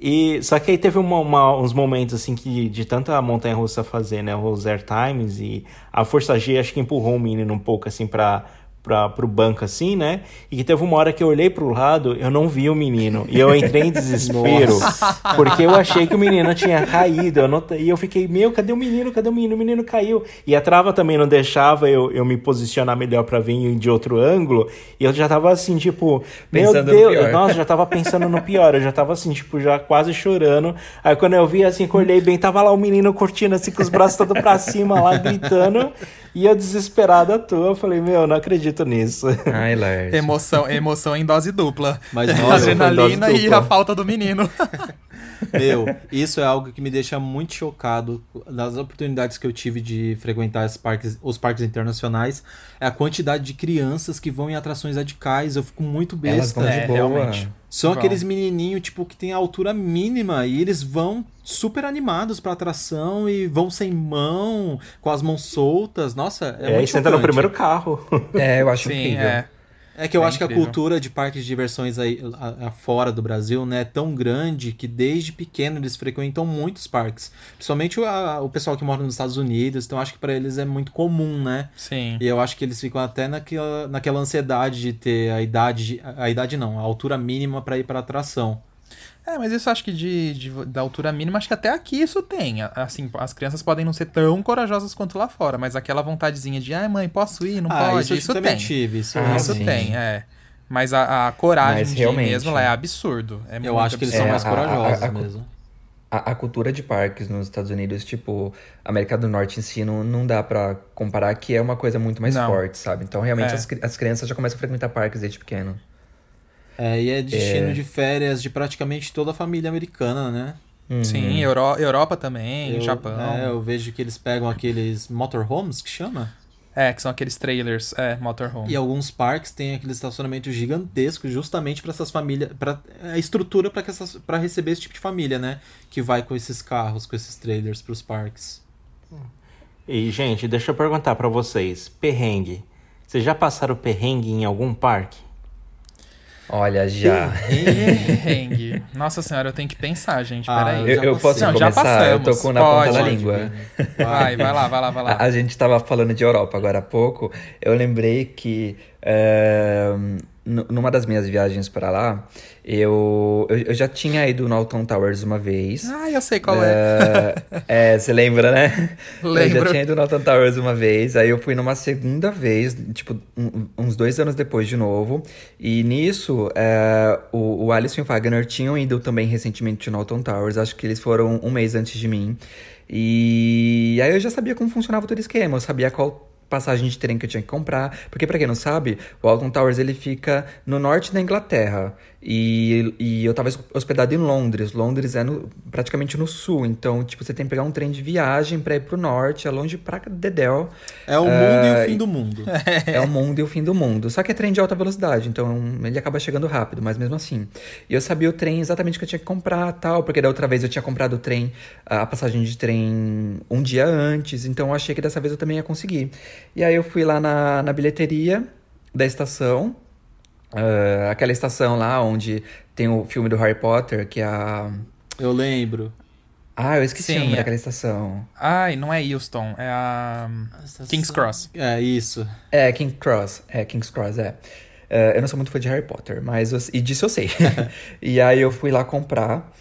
E, só que aí teve uma- uma- uns momentos assim que de tanta montanha russa fazer, né? Os airtimes e a Força G acho que empurrou o menino um pouco assim pra, pra, pro banco assim, né? E que teve uma hora que eu olhei pro lado, eu não vi o menino. E eu entrei em desespero, porque eu achei que o menino tinha caído. Eu não, e eu fiquei, meu, cadê o menino? Cadê o menino? O menino caiu. E a trava também não deixava eu, eu me posicionar melhor pra vir de outro ângulo. E eu já tava assim, tipo, Pensando meu Deus, pior. nossa, eu já tava pensando no pior. Eu já tava assim, tipo, já quase chorando. Aí quando eu vi assim, que eu olhei bem, tava lá o menino curtindo assim, com os braços todos pra cima lá, gritando. E eu desesperado à toa, eu falei, meu, não acredito nisso. Ai, Lars. Emoção, emoção em dose dupla. Mas, nossa, Adrenalina dose e dupla. a falta do menino. Meu, isso é algo que me deixa muito chocado nas oportunidades que eu tive de frequentar os parques, os parques internacionais. É a quantidade de crianças que vão em atrações radicais. Eu fico muito Elas besta. vão de É, boa. realmente. São Vão. aqueles menininhos, tipo, que tem a altura mínima e eles vão super animados pra atração e vão sem mão, com as mãos soltas. Nossa, é, É, muito e senta no primeiro carro. É, eu acho Sim, incrível. é. É que eu É acho que a incrível. cultura de parques de diversões aí a- a- fora do Brasil, né, é tão grande que desde pequeno eles frequentam muitos parques. Principalmente o, a- o pessoal que mora nos Estados Unidos, então acho que pra eles é muito comum, né? Sim. E eu acho que eles ficam até naquela, naquela ansiedade de ter a idade, a a idade não, a altura mínima pra ir pra atração. É, mas isso acho que de, de- da altura mínima, acho que até aqui isso tem. Assim, as crianças podem não ser tão corajosas quanto lá fora, mas aquela vontadezinha de, ai mãe, posso ir? Não ah, pode? isso Isso, também tem. tive. Isso, Ah, isso tem, é. Mas a, a coragem Mas realmente. mesmo lá é absurdo. É eu muito acho que eles são É, mais a- a- corajosos a- mesmo. A, a cultura de parques nos Estados Unidos, tipo, América do Norte em si, não, não dá pra comparar, que é uma coisa muito mais Não. forte, sabe? Então, realmente, É. as, as crianças já começam a frequentar parques desde pequeno. É, e é destino é... de férias de praticamente toda a família americana, né? Uhum. Sim, Euro Europa também, eu, Japão. É, eu vejo que eles pegam aqueles motorhomes, que chama? É, que são aqueles trailers, é, motorhome. E alguns parques têm aquele estacionamento gigantesco justamente para essas famílias, para a estrutura para para receber esse tipo de família, né, que vai com esses carros, com esses trailers para os parques. E gente, deixa eu perguntar para vocês, perrengue. Vocês já passaram perrengue em algum parque? Olha, já. Perrengue. Nossa senhora, eu tenho que pensar, gente. Ah, Peraí. Eu, eu posso Não, começar? Já passamos. Eu tô com na pode, ponta da língua. Vai, vai lá, vai lá, vai lá. A, a gente tava falando de Europa agora há pouco. Eu lembrei que. Uh, numa das minhas viagens para lá, eu, eu, eu, já tinha ido no Alton Towers uma vez. Ah, eu sei qual uh, é. é, você lembra, né? Lembro. Eu já tinha ido no Alton Towers uma vez, aí eu fui numa segunda vez, tipo, um, uns dois anos depois de novo. E nisso, uh, o, o Alisson e o Wagner tinham ido também recentemente no Alton Towers, acho que eles foram um mês antes de mim. E aí eu já sabia como funcionava todo o esquema, eu sabia qual passagem de trem que eu tinha que comprar. Porque, para quem não sabe, o Alton Towers ele fica no norte da Inglaterra. E, e eu tava hospedado em Londres. Londres é no, praticamente no sul. Então, tipo, você tem que pegar um trem de viagem para ir pro norte. É longe pra Dedel. É o mundo uh, e o ah, fim do mundo. é o mundo e o fim do mundo. Só que é trem de alta velocidade. Então, ele acaba chegando rápido, mas mesmo assim. E eu sabia o trem exatamente que eu tinha que comprar tal. Porque da outra vez eu tinha comprado o trem, a passagem de trem um dia antes. Então, eu achei que dessa vez eu também ia conseguir. E aí eu fui lá na, na bilheteria da estação Uh, aquela estação lá onde tem o filme do Harry Potter, que é a. Eu lembro. Ah, eu esqueci Sim, o nome é... daquela estação. Ai, não é Houston, é a. a King's Cross. É, isso. É, King's Cross. É, King's Cross, é. Uh, eu não sou muito fã de Harry Potter, mas. Eu... E disso eu sei. e aí eu fui lá comprar.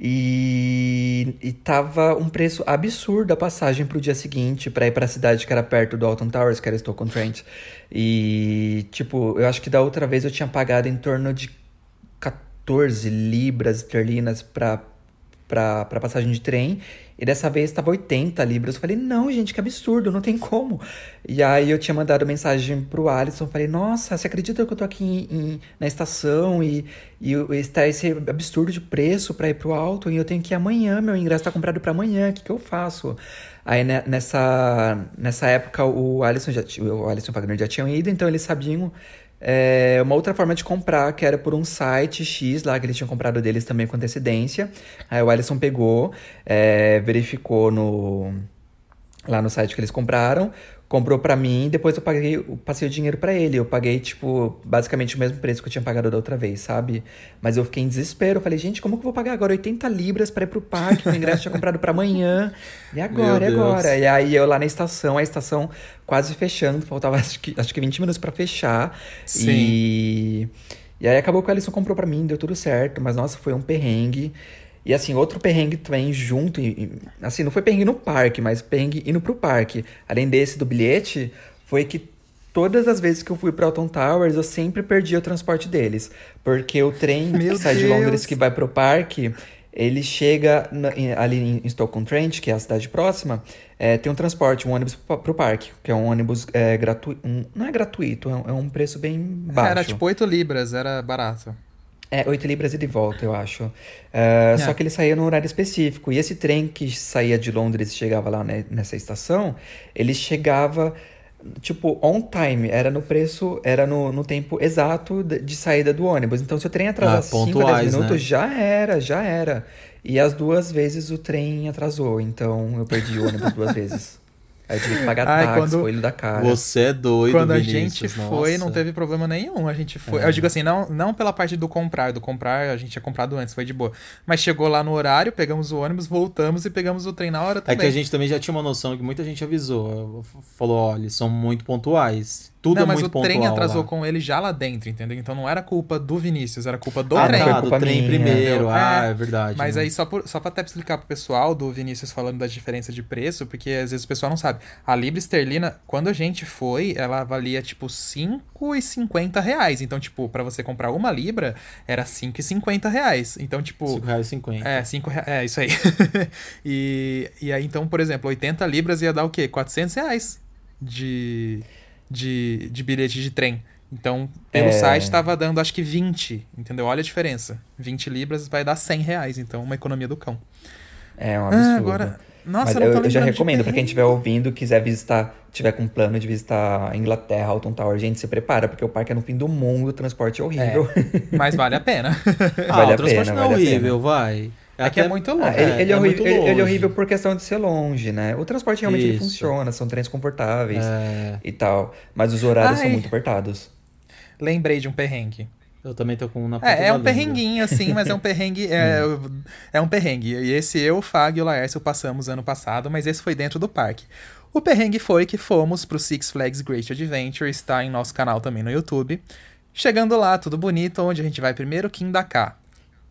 E, e tava um preço absurdo a passagem pro dia seguinte para ir para a cidade que era perto do Alton Towers, que era Stoke-on-Trent. E, tipo, eu acho que da outra vez eu tinha pagado em torno de 14 libras esterlinas para pra passagem de trem. E dessa vez estava 80 libras. Eu falei, não, gente, que absurdo, não tem como. E aí eu tinha mandado mensagem pro Alisson. Falei, nossa, você acredita que eu tô aqui em, em, na estação e, e está esse absurdo de preço para ir pro alto? E eu tenho que ir amanhã, meu ingresso tá comprado para amanhã, o que, que eu faço? Aí né, nessa, nessa época o Alisson, já, o Alisson Wagner já tinham ido, então eles sabiam é, uma outra forma de comprar, que era por um site X lá, que eles tinham comprado deles também com antecedência. Aí o Alisson pegou, é, verificou no, lá no site que eles compraram, comprou para mim, depois eu paguei, eu passei o dinheiro para ele. Eu paguei, tipo, basicamente o mesmo preço que eu tinha pagado da outra vez, sabe? Mas eu fiquei em desespero. Eu falei, gente, como que eu vou pagar agora 80 libras para ir pro parque? O ingresso tinha comprado para amanhã. E agora, e agora? E aí eu lá na estação, a estação quase fechando, faltava acho que, acho que 20 minutos para fechar. Sim. E. E aí acabou que o Alisson comprou para mim, deu tudo certo, mas nossa, foi um perrengue. E assim, outro perrengue também junto, assim, não foi perrengue no parque, mas perrengue indo pro parque. Além desse do bilhete, foi que todas as vezes que eu fui para Alton Towers, eu sempre perdi o transporte deles. Porque o trem Meu que sai Deus. de Londres que vai pro parque, ele chega na, ali em Stoke-on-Trent, que é a cidade próxima, é, tem um transporte, um ônibus pro parque, que é um ônibus é, gratuito. Um, não é gratuito, é um, é um preço bem baixo. Era tipo 8 libras, era barato. É, 8 libras e de volta, eu acho. Uh, é. Só que ele saía num horário específico. E esse trem que saía de Londres e chegava lá né, nessa estação, ele chegava, tipo, on time. Era no preço, era no, no tempo exato de, de saída do ônibus. Então, se o trem atrasasse ah, 5 a 10 minutos, né? já era, já era. E as duas vezes o trem atrasou. Então, eu perdi o ônibus duas vezes. Aí eu tive que pagar Ai, táxi, quando... da cara. Você é doido, Quando Vinícius, a gente foi, nossa. não teve problema nenhum. A gente foi. É. Eu digo assim, não, não pela parte do comprar. Do comprar, a gente tinha comprado antes, foi de boa. Mas chegou lá no horário, pegamos o ônibus, voltamos e pegamos o trem na hora também. É que a gente também já tinha uma noção que muita gente avisou. Falou, olha, são muito pontuais. Tudo não, é mas o trem atrasou lá. com ele já lá dentro, entendeu? Então não era culpa do Vinícius, era culpa do ah, trem. Tá, do trem minha. primeiro. Ah, é, é verdade. Mas né? aí, só, por, só pra até explicar pro pessoal do Vinícius falando da diferença de preço, porque às vezes o pessoal não sabe. A Libra esterlina, quando a gente foi, ela valia tipo 5,50 reais. Então, tipo, para você comprar uma Libra, era 5,50 reais. Então, tipo. 5 reais 50. É, 5 reais. É, isso aí. e, e aí, então, por exemplo, 80 Libras ia dar o quê? 400 reais de de, de bilhete de trem. Então, pelo é... site estava dando acho que 20, entendeu? Olha a diferença. 20 libras vai dar 100 reais, então uma economia do cão. É um absurdo. Ah, agora, nossa, Mas eu, eu, eu já recomendo para quem estiver ouvindo, quiser visitar, tiver com plano de visitar a Inglaterra, Alton Tower, gente, se prepara, porque o parque é no fim do mundo, o transporte é horrível. É, mas vale a pena. ah, vale o transporte pena, não é vale horrível, vai. É, é que é muito longe. Ah, ele, ele, é, é horrível, ele, ele, é horrível por questão de ser longe, né? O transporte realmente funciona, são trens confortáveis é. e tal. Mas os horários Ai. são muito apertados. Lembrei de um perrengue. Eu também tô com um na ponta É, é um perrenguinho, assim, mas é um perrengue. É, hum. é um perrengue. E esse eu, o Fag e o Laércio passamos ano passado, mas esse foi dentro do parque. O perrengue foi que fomos pro Six Flags Great Adventure, está em nosso canal também no YouTube. Chegando lá, tudo bonito, onde a gente vai primeiro Kim Dakar.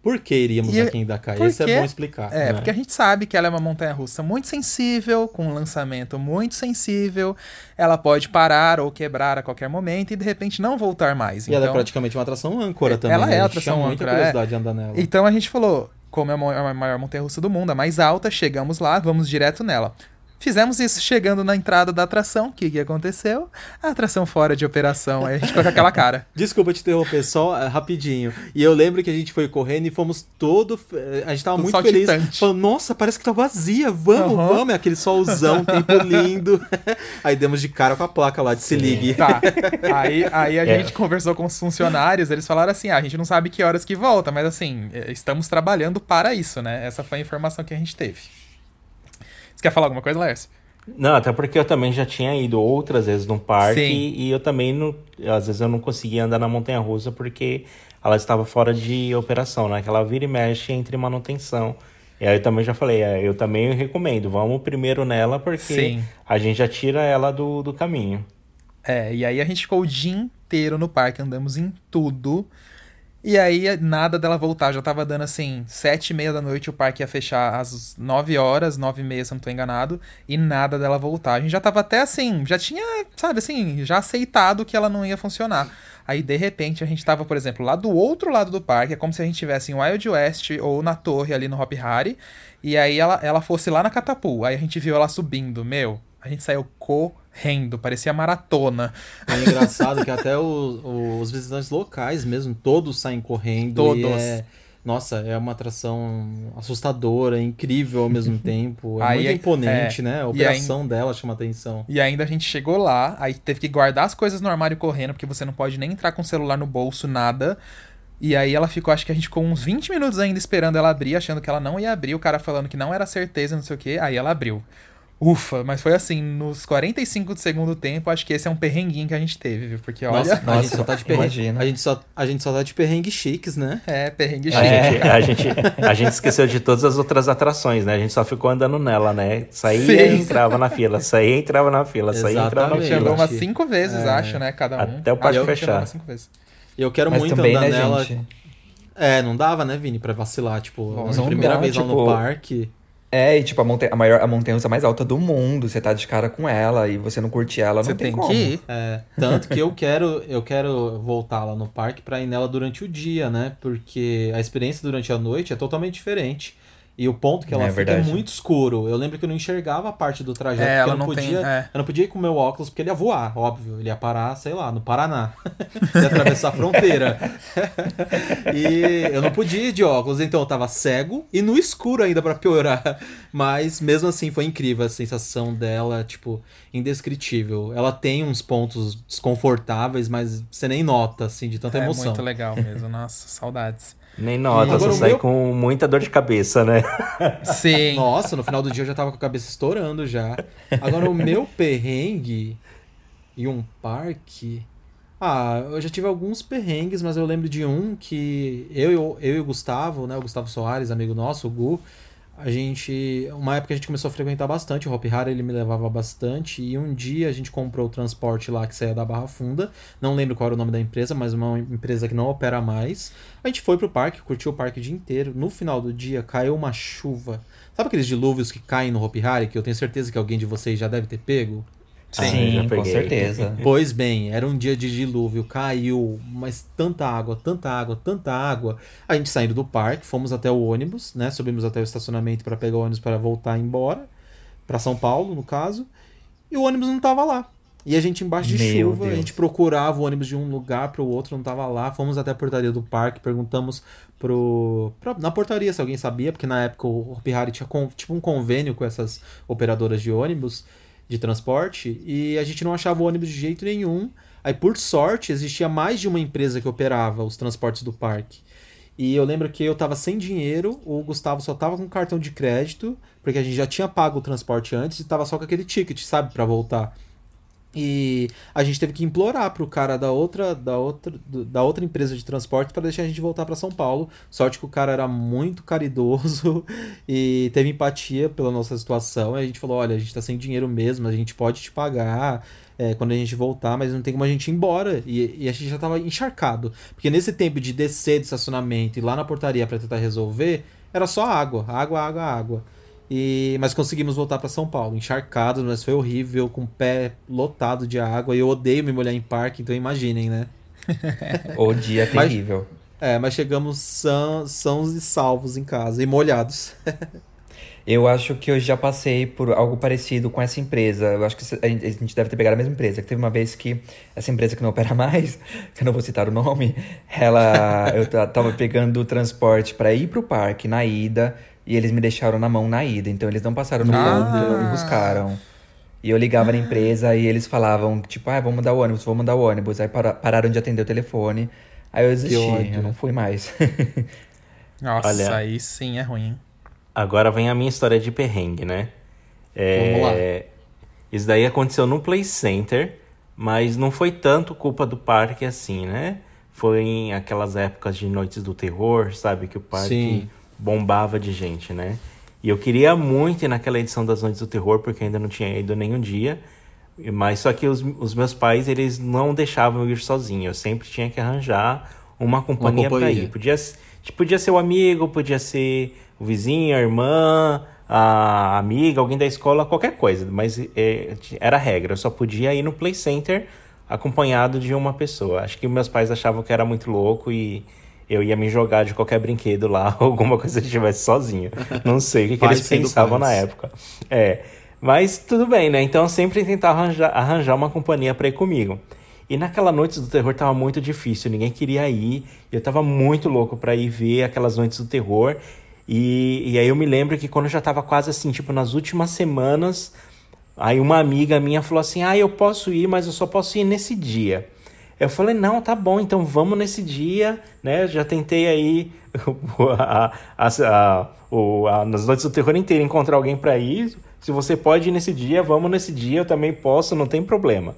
Por que iríamos e, aqui em Dakar? Isso é bom explicar. É, né? porque a gente sabe que ela é uma montanha russa muito sensível, com um lançamento muito sensível. Ela pode parar ou quebrar a qualquer momento e de repente não voltar mais. E então, ela é então, praticamente uma atração âncora é, também. Ela é a atração âncora. muita é. curiosidade é. andar nela. Então a gente falou, como é a maior montanha russa do mundo, a mais alta, chegamos lá, vamos direto nela. Fizemos isso chegando na entrada da atração. O que, que aconteceu? A atração fora de operação. Aí a gente ficou com aquela cara. Desculpa te interromper, só uh, rapidinho. E eu lembro que a gente foi correndo e fomos todo. Eh, a gente tava muito feliz. Falando, nossa, parece que tá vazia. Vamos, uhum. vamos. É aquele solzão, tempo lindo. aí demos de cara com a placa lá de se ligue. Tá. Aí, aí a é. gente conversou com os funcionários. Eles falaram assim: ah, a gente não sabe que horas que volta, mas assim, eh, estamos trabalhando para isso, né? Essa foi a informação que a gente teve. Você quer falar alguma coisa, Lércio? Não, até porque eu também já tinha ido outras vezes no parque Sim. e eu também, não, às vezes, eu não conseguia andar na montanha russa porque ela estava fora de operação, né? Que ela vira e mexe entre manutenção. E aí eu também já falei, é, eu também recomendo, vamos primeiro nela porque Sim. a gente já tira ela do, do caminho. É, e aí a gente ficou o dia inteiro no parque, andamos em tudo. E aí, nada dela voltar. Já tava dando assim, sete e meia da noite, o parque ia fechar às nove horas, nove e meia, se eu não tô enganado. E nada dela voltar. A gente já tava até assim, já tinha, sabe assim, já aceitado que ela não ia funcionar. Aí, de repente, a gente tava, por exemplo, lá do outro lado do parque. É como se a gente estivesse em Wild West ou na torre ali no Hop Harry. E aí ela, ela fosse lá na Catapu. Aí a gente viu ela subindo. Meu, a gente saiu correndo rendo, parecia maratona. É engraçado que até os, os visitantes locais mesmo, todos saem correndo. Todos. É, nossa, é uma atração assustadora, incrível ao mesmo tempo. É aí, muito imponente, é, né? A operação aí, dela chama atenção. E ainda a gente chegou lá, aí teve que guardar as coisas no armário correndo, porque você não pode nem entrar com o celular no bolso, nada. E aí ela ficou, acho que a gente ficou uns 20 minutos ainda esperando ela abrir, achando que ela não ia abrir, o cara falando que não era certeza, não sei o que, aí ela abriu. Ufa, mas foi assim, nos 45 do segundo tempo, acho que esse é um perrenguinho que a gente teve, viu? Porque olha. Nossa, nossa a gente só tá de perrengue. A gente, só, a gente só tá de perrengue chiques, né? É, perrengue chiques. É, a, gente, a gente esqueceu de todas as outras atrações, né? A gente só ficou andando nela, né? Saía e entrava na fila, saía e entrava na fila, saía e entrava na fila. andou umas cinco vezes, é. acho, né? Cada um. Até o parque fechar. Eu quero mas muito também, andar né, nela. Gente? É, não dava, né, Vini, pra vacilar, tipo, Nossa, a primeira dá, vez tipo... lá no tipo, parque. É, e tipo, a, montanha, a maior a montanha mais alta do mundo. Você tá de cara com ela e você não curte ela, você não tem, tem como. que ir. É, tanto que eu quero, eu quero voltar lá no parque pra ir nela durante o dia, né? Porque a experiência durante a noite é totalmente diferente. E o ponto que ela é, fica verdade. é muito escuro. Eu lembro que eu não enxergava a parte do trajeto. É, ela eu não, não podia, tem, é. eu não podia ir com o meu óculos porque ele ia voar, óbvio. Ele ia parar, sei lá, no Paraná. ia atravessar a fronteira. e eu não podia ir de óculos, então eu tava cego e no escuro ainda para piorar. Mas mesmo assim foi incrível a sensação dela, tipo, indescritível. Ela tem uns pontos desconfortáveis, mas você nem nota, assim, de tanta é emoção. É muito legal mesmo. Nossa, saudades. Nem nota, você sai meu... com muita dor de cabeça, né? Sim. Nossa, no final do dia eu já tava com a cabeça estourando já. Agora, o meu perrengue e um parque. Ah, eu já tive alguns perrengues, mas eu lembro de um que eu, eu, eu e o Gustavo, né? O Gustavo Soares, amigo nosso, o Gu, a gente. Uma época a gente começou a frequentar bastante o Hop Hard, ele me levava bastante. E um dia a gente comprou o transporte lá que saía da Barra Funda. Não lembro qual era o nome da empresa, mas uma empresa que não opera mais. A gente foi pro parque, curtiu o parque o dia inteiro. No final do dia caiu uma chuva. Sabe aqueles dilúvios que caem no Hop Hard, que eu tenho certeza que alguém de vocês já deve ter pego? Sim, ah, com certeza. Pois bem, era um dia de dilúvio, caiu, mas tanta água, tanta água, tanta água. A gente saindo do parque, fomos até o ônibus, né? Subimos até o estacionamento para pegar o ônibus para voltar embora, para São Paulo, no caso. E o ônibus não tava lá. E a gente embaixo de Meu chuva, a Deus. gente procurava o ônibus de um lugar para o outro, não tava lá. Fomos até a portaria do parque, perguntamos pro pra- na portaria se alguém sabia, porque na época o Hopi Hari tinha con- tipo um convênio com essas operadoras de ônibus de transporte e a gente não achava o ônibus de jeito nenhum. Aí por sorte existia mais de uma empresa que operava os transportes do parque. E eu lembro que eu tava sem dinheiro, o Gustavo só tava com cartão de crédito, porque a gente já tinha pago o transporte antes e tava só com aquele ticket, sabe, Pra voltar. E a gente teve que implorar pro cara da outra, da outra, da outra empresa de transporte para deixar a gente voltar para São Paulo. Sorte que o cara era muito caridoso e teve empatia pela nossa situação. A gente falou: olha, a gente tá sem dinheiro mesmo, a gente pode te pagar é, quando a gente voltar, mas não tem como a gente ir embora. E, e a gente já tava encharcado. Porque nesse tempo de descer do estacionamento e ir lá na portaria para tentar resolver, era só água, água, água, água. E, mas conseguimos voltar para São Paulo, encharcados, mas foi horrível, com o pé lotado de água. E eu odeio me molhar em parque, então imaginem, né? O dia é Mas- terrível. É, mas chegamos sã, sãos e salvos em casa e molhados. Eu acho que eu já passei por algo parecido com essa empresa. Eu acho que a gente deve ter pegado a mesma empresa. Que teve uma vez que essa empresa que não opera mais, que eu não vou citar o nome, ela eu ta- tava pegando o transporte para ir pro parque na ida e eles me deixaram na mão na ida. Então eles não passaram no Ah. ponto, não me buscaram. E eu ligava na empresa e eles falavam, tipo, ah, vamos mudar o ônibus, vamos mudar o ônibus. Aí para- pararam de atender o telefone. Aí eu desisti, eu não fui mais. Nossa, Olha- aí sim é ruim. Agora vem a minha história de perrengue, né? É, Vamos lá. Isso daí aconteceu no Play Center, mas não foi tanto culpa do parque assim, né? Foi em aquelas épocas de Noites do Terror, sabe? Que o parque Sim. Bombava de gente, né? E eu queria muito ir naquela edição das Noites do Terror, porque ainda não tinha ido nenhum dia. Mas só que os, os meus pais, eles não deixavam eu ir sozinho. Eu sempre tinha que arranjar uma companhia pra companhia. ir. Podia, podia ser o amigo, podia ser o vizinho, a irmã, a amiga, alguém da escola, qualquer coisa. Mas é, era regra. Eu só podia ir no Play Center acompanhado de uma pessoa. Acho que meus pais achavam que era muito louco e eu ia me jogar de qualquer brinquedo lá, alguma coisa que estivesse sozinho. Não sei o que, que eles pensavam pais. na época. É. Mas tudo bem, né? Então eu sempre tentava arranjar, arranjar uma companhia pra ir comigo. E naquela noite do terror tava muito difícil, ninguém queria ir. Eu tava muito louco pra ir ver aquelas noites do terror. E, e aí eu me lembro que quando eu já tava quase assim, tipo, nas últimas semanas, aí uma amiga minha falou assim: Ah, eu posso ir, mas eu só posso ir nesse dia. Eu falei, não, tá bom, então vamos nesse dia, né? Já tentei aí a, a, a, o- a- nas noites do terror inteiro encontrar alguém pra ir. Se você pode ir nesse dia, vamos nesse dia, eu também posso, não tem problema.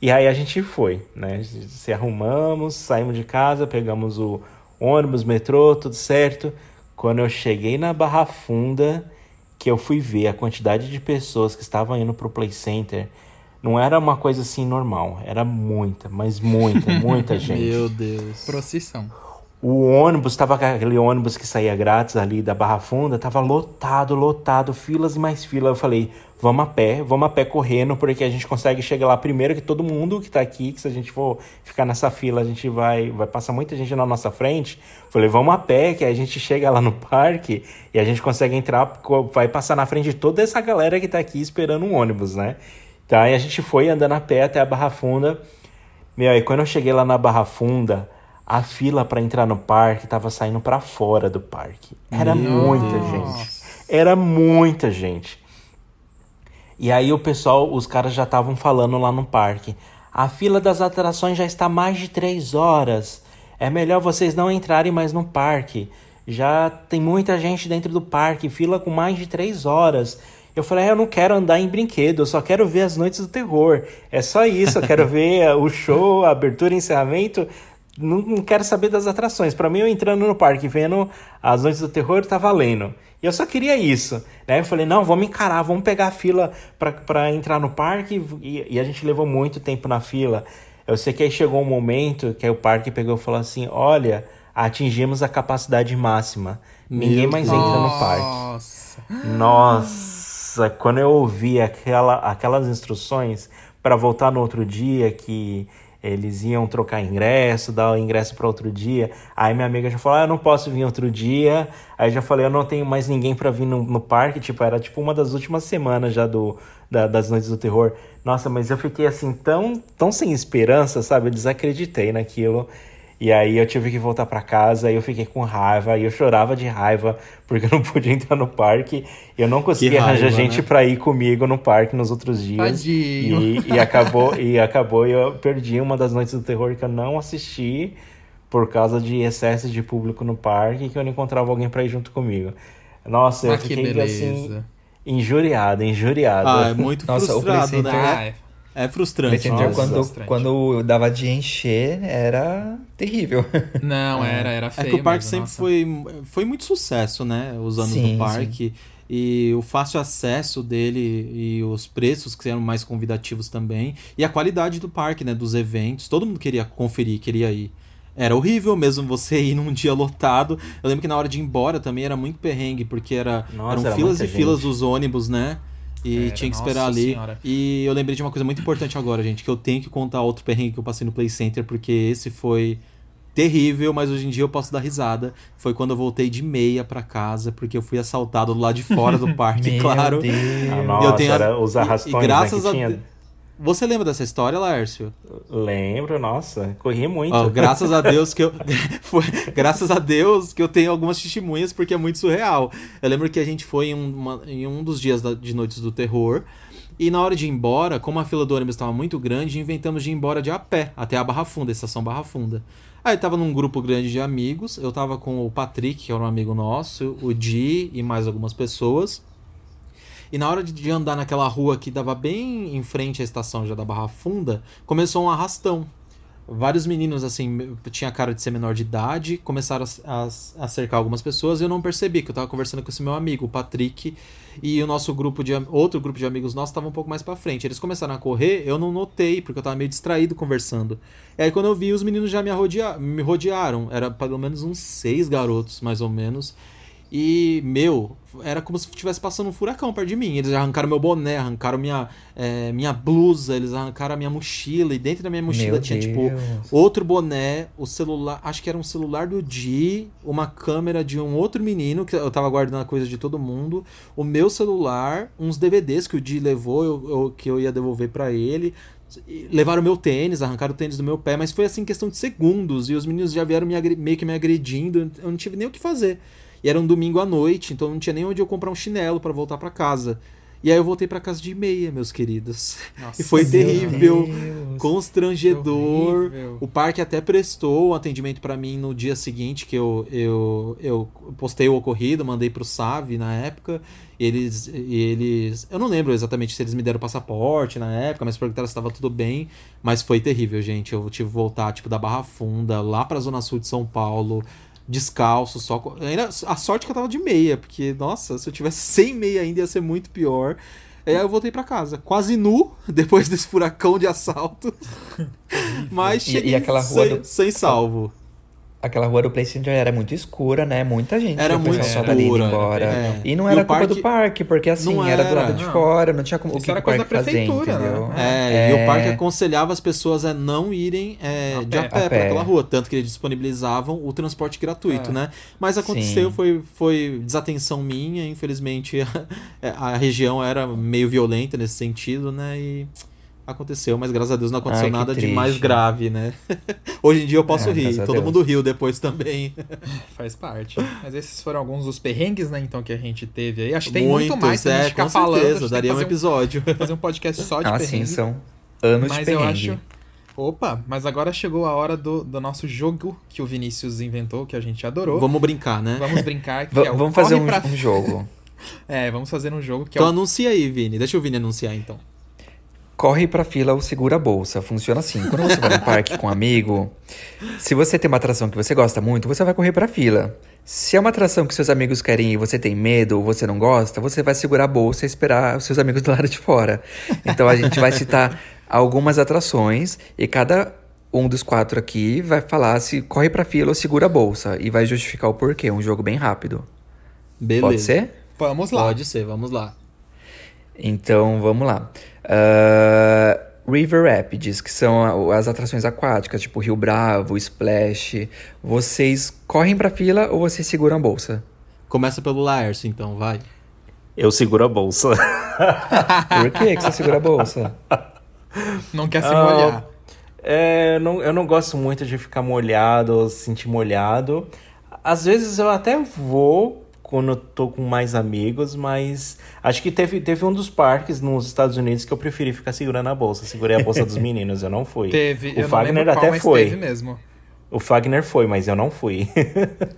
E aí a gente foi, né? Se arrumamos, saímos de casa, pegamos o ônibus, metrô, tudo certo. Quando eu cheguei na Barra Funda, que eu fui ver a quantidade de pessoas que estavam indo pro Play Center, não era uma coisa assim normal, era muita, mas muita, muita gente. Meu Deus. Procissão. O ônibus, tava aquele ônibus que saía grátis ali da Barra Funda, tava lotado, lotado, filas e mais filas. Eu falei, vamos a pé, vamos a pé correndo, porque a gente consegue chegar lá primeiro que todo mundo que tá aqui, que se a gente for ficar nessa fila, a gente vai, vai passar muita gente na nossa frente. Falei, vamos a pé, que a gente chega lá no parque e a gente consegue entrar, vai passar na frente de toda essa galera que tá aqui esperando um ônibus, né? Então aí a gente foi andando a pé até a Barra Funda. Meu, aí quando eu cheguei lá na Barra Funda, a fila pra entrar no parque tava saindo pra fora do parque. Era muita gente. Era muita gente. E aí o pessoal, os caras já estavam falando lá no parque. A fila das atrações já está mais de três horas. É melhor vocês não entrarem mais no parque. Já tem muita gente dentro do parque, fila com mais de três horas. Eu falei, "Ah, eu não quero andar em brinquedo, eu só quero ver as noites do terror. É só isso, eu quero ver o show, a abertura e encerramento. Não, não quero saber das atrações. Pra mim, eu entrando no parque vendo as noites do terror, tá valendo. E eu só queria isso. Né? Eu falei, não, vamos encarar, vamos pegar a fila pra, pra entrar no parque. E, e a gente levou muito tempo na fila. Eu sei que aí chegou um momento que aí o parque pegou e falou assim: olha, atingimos a capacidade máxima. Ninguém mais Deus. entra no parque. Nossa. Nossa, quando eu ouvi aquela, aquelas instruções para voltar no outro dia, que eles iam trocar ingresso, dar o ingresso para outro dia, aí minha amiga já falou: ah, eu não posso vir outro dia. Aí já falei: eu não tenho mais ninguém para vir no, no parque. Tipo, era tipo uma das últimas semanas já do, da, das noites do terror. Nossa, mas eu fiquei assim tão, tão sem esperança, sabe? Eu desacreditei naquilo. E aí eu tive que voltar para casa, e eu fiquei com raiva, e eu chorava de raiva porque eu não podia entrar no parque. Eu não conseguia raiva, arranjar gente né? para ir comigo no parque nos outros dias. E, e acabou e acabou e eu perdi uma das noites do terror que eu não assisti por causa de excesso de público no parque que eu não encontrava alguém para ir junto comigo. Nossa, ah, eu fiquei assim injuriado, injuriado. Ah, é muito Nossa, frustrado, né? É frustrante. Nossa, quando, frustrante. quando dava de encher, era terrível. Não, é. era, era feio. É que o parque mesmo, sempre foi, foi muito sucesso, né? Os anos sim, do parque. Sim. E o fácil acesso dele e os preços que eram mais convidativos também. E a qualidade do parque, né? Dos eventos. Todo mundo queria conferir, queria ir. Era horrível mesmo você ir num dia lotado. Eu lembro que na hora de ir embora também era muito perrengue, porque era, Nossa, eram era filas e gente. filas dos ônibus, né? E tinha que esperar ali. Senhora. E eu lembrei de uma coisa muito importante agora, gente, que eu tenho que contar outro perrengue que eu passei no Play Center, porque esse foi terrível, mas hoje em dia eu posso dar risada. Foi quando eu voltei de meia para casa, porque eu fui assaltado do lado de fora do parque, claro. Ah, nossa, eu tenho era os arrastões, e, e graças né, a tinha... Você lembra dessa história, Laércio? Lembro, nossa, corri muito. Oh, graças a Deus que eu foi, graças a Deus que eu tenho algumas testemunhas porque é muito surreal. Eu lembro que a gente foi em, uma, em um dos dias da, de noites do terror e na hora de ir embora, como a fila do ônibus estava muito grande, inventamos de ir embora de a pé até a Barra Funda, a estação Barra Funda. Aí tava num grupo grande de amigos, eu tava com o Patrick, que era um amigo nosso, o Di e mais algumas pessoas. E na hora de andar naquela rua que dava bem em frente à estação já da Barra Funda, começou um arrastão. Vários meninos, assim, tinha cara de ser menor de idade, começaram a, a, a cercar algumas pessoas e eu não percebi, que eu tava conversando com esse meu amigo, o Patrick, e o nosso grupo de outro grupo de amigos nossos estava um pouco mais para frente. Eles começaram a correr, eu não notei, porque eu tava meio distraído conversando. E aí quando eu vi, os meninos já me, me rodearam. Era pelo menos uns seis garotos, mais ou menos. E, meu, era como se estivesse passando um furacão perto de mim. Eles arrancaram meu boné, arrancaram minha, é, minha blusa, eles arrancaram a minha mochila. E dentro da minha mochila meu tinha, tipo, Deus. tipo, outro boné, o celular, acho que era um celular do Di, uma câmera de um outro menino, que eu tava guardando a coisa de todo mundo, o meu celular, uns DVDs que o Di levou, eu, eu, que eu ia devolver para ele. Levaram meu tênis, arrancaram o tênis do meu pé, mas foi assim questão de segundos. E os meninos já vieram me meio que me agredindo. Eu não tive nem o que fazer. E era um domingo à noite, então não tinha nem onde eu comprar um chinelo para voltar para casa. E aí eu voltei para casa de meia, meus queridos. Nossa, e foi terrível, Deus, constrangedor. O parque até prestou um atendimento para mim no dia seguinte que eu, eu, eu postei o ocorrido, mandei pro Save na época. Eles, eles. Eu não lembro exatamente se eles me deram passaporte na época, mas perguntaram se estava tudo bem. Mas foi terrível, gente. Eu tive que voltar, tipo, da Barra Funda, lá pra Zona Sul de São Paulo descalço, só. Ainda, a sorte que eu tava de meia, porque, nossa, se eu tivesse sem meia ainda ia ser muito pior. Aí eu voltei para casa, quase nu, depois desse furacão de assalto. Mas cheguei e, e aquela rua sem, do... sem salvo aquela rua do PlayStation era muito escura, né? Muita gente era muito só dali embora. É. E não era e culpa parque... do parque, porque assim, era. era. do lado de não. fora, não tinha como o que era o coisa da prefeitura, fazer, né? É, é, e o parque aconselhava as pessoas a não irem é, a de pé, a pé, para aquela rua, tanto que eles disponibilizavam o transporte gratuito, é. né? Mas aconteceu, foi, foi desatenção minha, infelizmente a, a região era meio violenta nesse sentido, né? E aconteceu, mas graças a Deus não aconteceu Ai, nada de mais grave, né? Hoje em dia eu posso é, rir, todo Deus. mundo riu depois também. Faz parte. Mas esses foram alguns dos perrengues, né, então, que a gente teve aí. Acho que tem Muitos, muito mais pra é, gente ficar falando. Certeza, daria um episódio. Um, fazer um podcast só de ah, perrengue. Sim, são anos mas de perrengue. eu acho... Opa, mas agora chegou a hora do, do nosso jogo que o Vinícius inventou, que a gente adorou. Vamos brincar, né? Vamos brincar. Que é vamos fazer um, pra... um jogo. é, vamos fazer um jogo que então é o... anuncia aí, Vini. Deixa o Vini anunciar, então corre pra fila ou segura a bolsa. Funciona assim. Quando você vai no parque com um amigo, se você tem uma atração que você gosta muito, você vai correr pra fila. Se é uma atração que seus amigos querem e você tem medo ou você não gosta, você vai segurar a bolsa e esperar os seus amigos do lado de fora. Então a gente vai citar algumas atrações e cada um dos quatro aqui vai falar se corre pra fila ou segura a bolsa e vai justificar o porquê. Um jogo bem rápido. Beleza. Pode ser? Vamos lá. Pode ser, vamos lá. Então vamos lá. Uh, River Rapids, que são as atrações aquáticas, tipo Rio Bravo, Splash. Vocês correm pra fila ou vocês seguram a bolsa? Começa pelo Laércio, então, vai. Eu seguro a bolsa. Por que que você segura a bolsa? Não quer se molhar. Ah, é, não, eu não gosto muito de ficar molhado ou se sentir molhado. Às vezes eu até vou quando eu tô com mais amigos, mas acho que teve, teve um dos parques nos Estados Unidos que eu preferi ficar segurando a bolsa. Segurei a bolsa dos meninos, eu não fui. Teve, o eu Fagner não lembro qual, até mas foi. teve mesmo. O Fagner foi, mas eu não fui.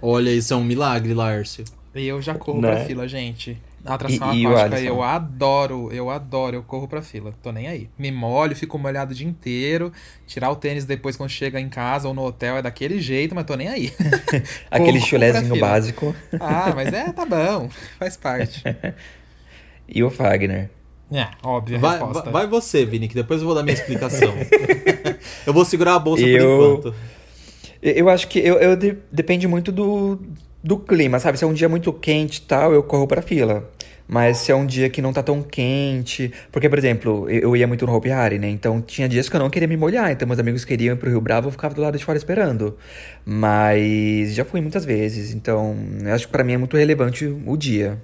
Olha, isso é um milagre, Laércio. E eu já corro Né? pra fila, gente. A atração E- e aquática Alisson? eu adoro, eu adoro, eu corro pra fila. Tô nem aí. Me molho, fico molhado o dia inteiro. Tirar o tênis depois quando chega em casa ou no hotel é daquele jeito, mas tô nem aí. Aquele chulezinho básico. Ah, mas é, tá bom. Faz parte. E o Fagner. É, óbvia a Vai, resposta. vai, você, Vini, que depois eu vou dar minha explicação. eu vou segurar a bolsa Eu- por enquanto. Eu eu acho que eu, eu de- depende muito do, do clima, sabe? Se é um dia muito quente e tal, eu corro pra fila. Mas se é um dia que não tá tão quente. Porque, por exemplo, eu eu ia muito no Hopi Hari, né? Então tinha dias que eu não queria me molhar. Então meus amigos queriam ir pro Rio Bravo, eu ficava do lado de fora esperando. Mas já fui muitas vezes. Então eu acho que pra mim é muito relevante o dia.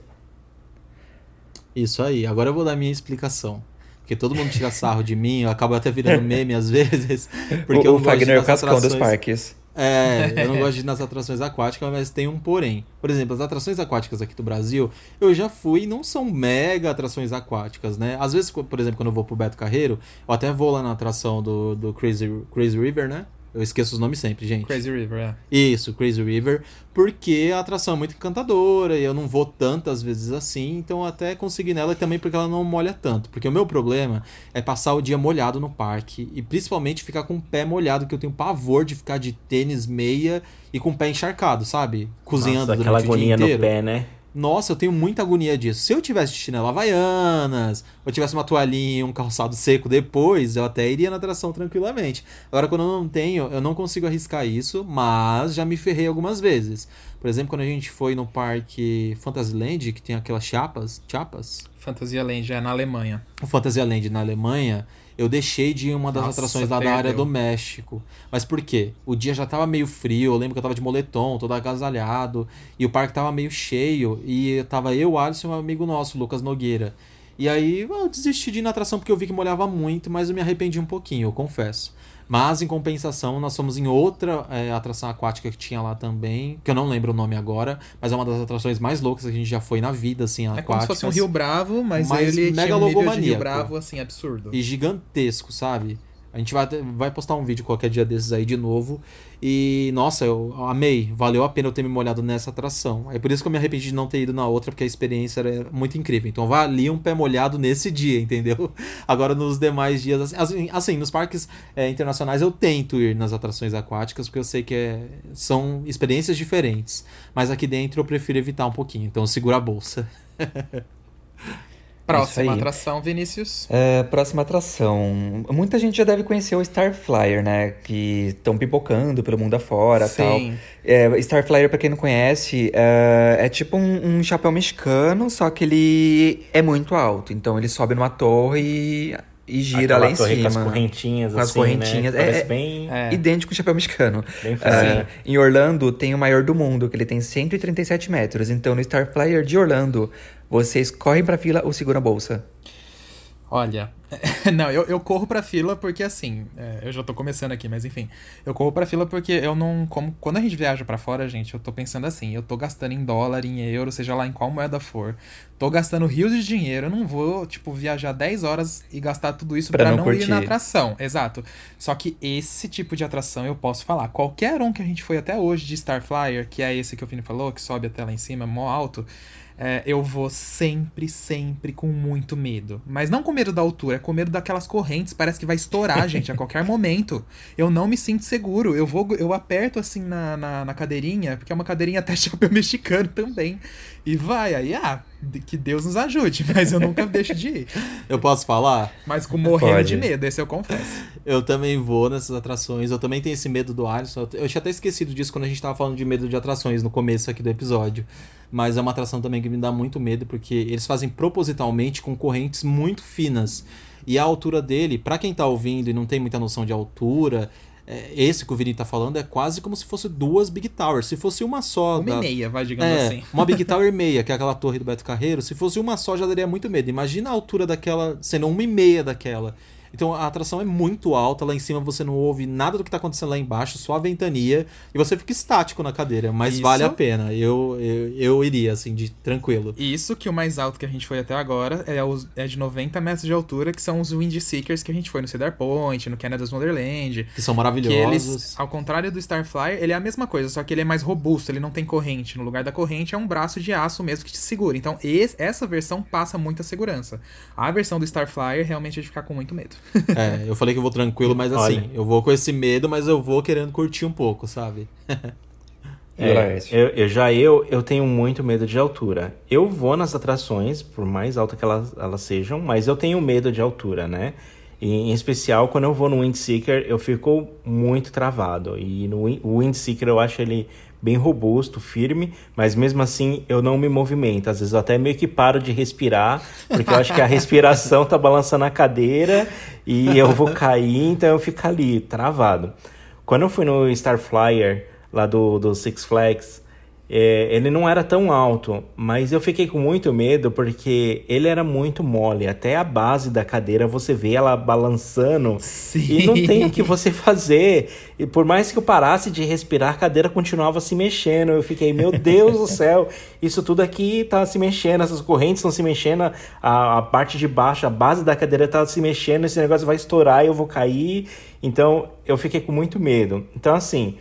Isso aí, agora eu vou dar minha explicação. Porque todo mundo tira sarro de mim, eu acabo até virando meme às vezes. Porque o eu o Fagner é o cascão dos parques. É, eu não gosto de ir nas atrações aquáticas, mas tem um porém. Por exemplo, as atrações aquáticas aqui do Brasil, eu já fui e não são mega atrações aquáticas, né? Às vezes, por exemplo, quando eu vou pro Beto Carreiro, eu até vou lá na atração do, do Crazy, Crazy River, né? Eu esqueço os nomes sempre, gente. Crazy River, é. Isso, Crazy River, porque a atração é muito encantadora e eu não vou tantas vezes assim, então eu até consegui nela e também porque ela não molha tanto. Porque o meu problema é passar o dia molhado no parque e principalmente ficar com o pé molhado, que eu tenho pavor de ficar de tênis, meia e com o pé encharcado, sabe? Cozinhando Nossa, aquela durante o dia agonia no pé, né? Nossa, eu tenho muita agonia disso. Se eu tivesse de chinelo havaianas, ou tivesse uma toalhinha, um calçado seco depois, eu até iria na atração tranquilamente. Agora, quando eu não tenho, eu não consigo arriscar isso, mas já me ferrei algumas vezes. Por exemplo, quando a gente foi no parque Fantasyland, que tem aquelas chapas, chapas, Fantasia Land, é na Alemanha. o Fantasyland na Alemanha, eu deixei de ir em uma das Nossa, atrações lá da área do México. Mas por quê? O dia já tava meio frio, eu lembro que eu tava de moletom, todo agasalhado, e o parque tava meio cheio, e tava eu, Alisson e um amigo nosso, Lucas Nogueira. E aí eu desisti de ir na atração porque eu vi que molhava muito, mas eu me arrependi um pouquinho, eu confesso. Mas em compensação, nós fomos em outra é, atração aquática que tinha lá também, que eu não lembro o nome agora, mas é uma das atrações mais loucas que a gente já foi na vida, assim, É como se fosse um Rio Bravo, mas, Mas ele tinha um nível de Rio. Bravo, assim, absurdo. e gigantesco, sabe? A gente vai, vai postar um vídeo qualquer dia desses aí de novo. E, nossa, eu amei. Valeu a pena eu ter me molhado nessa atração. É por isso que eu me arrependi de não ter ido na outra, porque a experiência era muito incrível. Então valia um pé molhado nesse dia, entendeu? Agora nos demais dias, assim, assim, assim, nos parques é, internacionais eu tento ir nas atrações aquáticas, porque eu sei que é, são experiências diferentes. Mas aqui dentro eu prefiro evitar um pouquinho. Então segura a bolsa. Próxima atração, Vinícius. É, próxima atração. Muita gente já deve conhecer o Star Flyer, né? Que estão pipocando pelo mundo afora e tal. Sim. É, Star Flyer, pra quem não conhece, é, é tipo um, um chapéu mexicano, só que ele é muito alto. Então ele sobe numa torre e, e gira Aquela lá em torre cima. Com as correntinhas, Com as assim, correntinhas. Né? É- Parece é- bem... É. Idêntico ao chapéu mexicano. Bem É, fofinho. em Orlando tem o maior do mundo, que ele tem 137 metros. Então no Star Flyer de Orlando, vocês correm pra fila ou seguram a bolsa? Olha, não, eu, eu corro pra fila porque assim, é, eu já tô começando aqui, mas enfim, eu corro pra fila porque eu não, como, quando a gente viaja pra fora, gente, eu tô pensando assim, eu tô gastando em dólar, em euro, seja lá em qual moeda for, tô gastando rios de dinheiro, eu não vou, tipo, viajar 10 horas e gastar tudo isso Pra pra, não não, ir na atração, exato. Só que esse tipo de atração eu posso falar, qualquer um que a gente foi até hoje de Star Flyer, que é esse que o Fini falou, que sobe até lá em cima, mó alto, é, eu vou sempre, sempre com muito medo. Mas não com medo da altura, é com medo daquelas correntes. Parece que vai estourar, gente, a qualquer momento. Eu não me sinto seguro. Eu vou, eu aperto assim na, na, na cadeirinha, porque é uma cadeirinha até chapéu mexicano também. E vai, aí, ah, que Deus nos ajude, mas eu nunca deixo de ir. Eu posso falar? Mas com morrendo Pode. de medo, esse eu confesso. Eu também vou nessas atrações. Eu também tenho esse medo do Alisson. Eu tinha até esquecido disso quando a gente tava falando de medo de atrações no começo aqui do episódio. Mas é uma atração também que me dá muito medo, porque eles fazem propositalmente com correntes muito finas. E a altura dele, pra quem tá ouvindo e não tem muita noção de altura, é, esse que o Vini tá falando é quase como se fosse duas Big Towers. Se fosse uma só. Uma da... e meia, vai, digamos é, assim. Uma Big Tower meia, que é aquela torre do Beto Carreiro. Se fosse uma só, já daria muito medo. Imagina a altura daquela, sendo uma e meia daquela. Então a atração é muito alta, lá em cima você não ouve nada do que está acontecendo lá embaixo, só a ventania, e você fica estático na cadeira, mas Isso. vale a pena. Eu, eu, eu iria, assim, de tranquilo. Isso que o mais alto que a gente foi até agora é, os, é de 90 metros de altura, que são os Wind Seekers que a gente foi no Cedar Point, no Canada's Wonderland. Que são Que maravilhosos. eles, ao contrário do Starflyer, ele é a mesma coisa, só que ele é mais robusto, ele não tem corrente. No lugar da corrente é um braço de aço mesmo que te segura. Então esse- essa versão passa muita segurança. A versão do Starflyer realmente é de ficar com muito medo. É, eu falei que eu vou tranquilo, mas assim, Olha. eu vou com esse medo, mas eu vou querendo curtir um pouco, sabe? E É, Laércio? eu, eu já eu, eu tenho muito medo de altura. Eu vou nas atrações, por mais alta que elas, elas sejam, mas eu tenho medo de altura, né? E, em especial, quando eu vou no Windseeker, eu fico muito travado. E no o Windseeker eu acho ele bem robusto, firme, mas mesmo assim eu não me movimento. Às vezes eu até meio que paro de respirar, porque eu acho que a respiração tá balançando a cadeira e eu vou cair, então eu fico ali, travado. Quando eu fui no Starflyer, lá do, do Six Flags, é, ele não era tão alto, mas eu fiquei com muito medo porque ele era muito mole. Até a base da cadeira você vê ela balançando e não tem o que você fazer. E por mais que eu parasse de respirar, a cadeira continuava se mexendo. Eu fiquei, meu Deus do céu, isso tudo aqui tá se mexendo, essas correntes estão se mexendo, a, a parte de baixo, a base da cadeira tá se mexendo, esse negócio vai estourar e eu vou cair. Então eu fiquei com muito medo. Então, assim.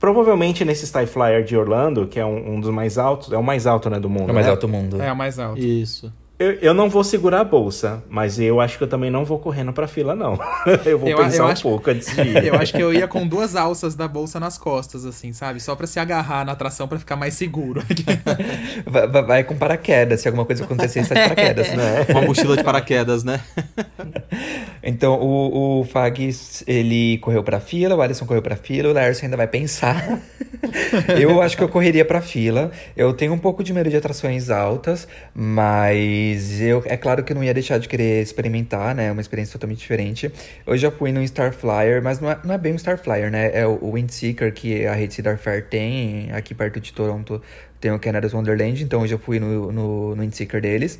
Provavelmente nesse Sky Flyer de Orlando, que é um, um dos mais altos, é o mais alto né, do mundo. É o mais né? alto do mundo. É o mais alto. Isso. Eu, eu não vou segurar a bolsa, mas eu acho que eu também não vou correndo pra fila, não. eu vou Eu- pensar eu um acho- pouco antes de ir. Eu acho que eu ia com duas alças da bolsa nas costas, assim, sabe? Só pra se agarrar na atração pra ficar mais seguro. Vai, vai- vai com paraquedas, se alguma coisa acontecer, está de paraquedas. Né? Uma mochila de paraquedas, né? Então, o, o Fag, ele correu pra fila, o Alisson correu pra fila, o Laércio ainda vai pensar. eu acho que eu correria pra fila. Eu tenho um pouco de medo de atrações altas, mas eu, é claro que eu não ia deixar de querer experimentar, né? Uma experiência totalmente diferente. Eu já fui no Starflyer, mas não é, não é bem um Starflyer, né? É o, o Windseeker que a rede Cedar Fair tem, aqui perto de Toronto. Tem o Canada's Wonderland, então eu já fui no, no, no Windseeker deles.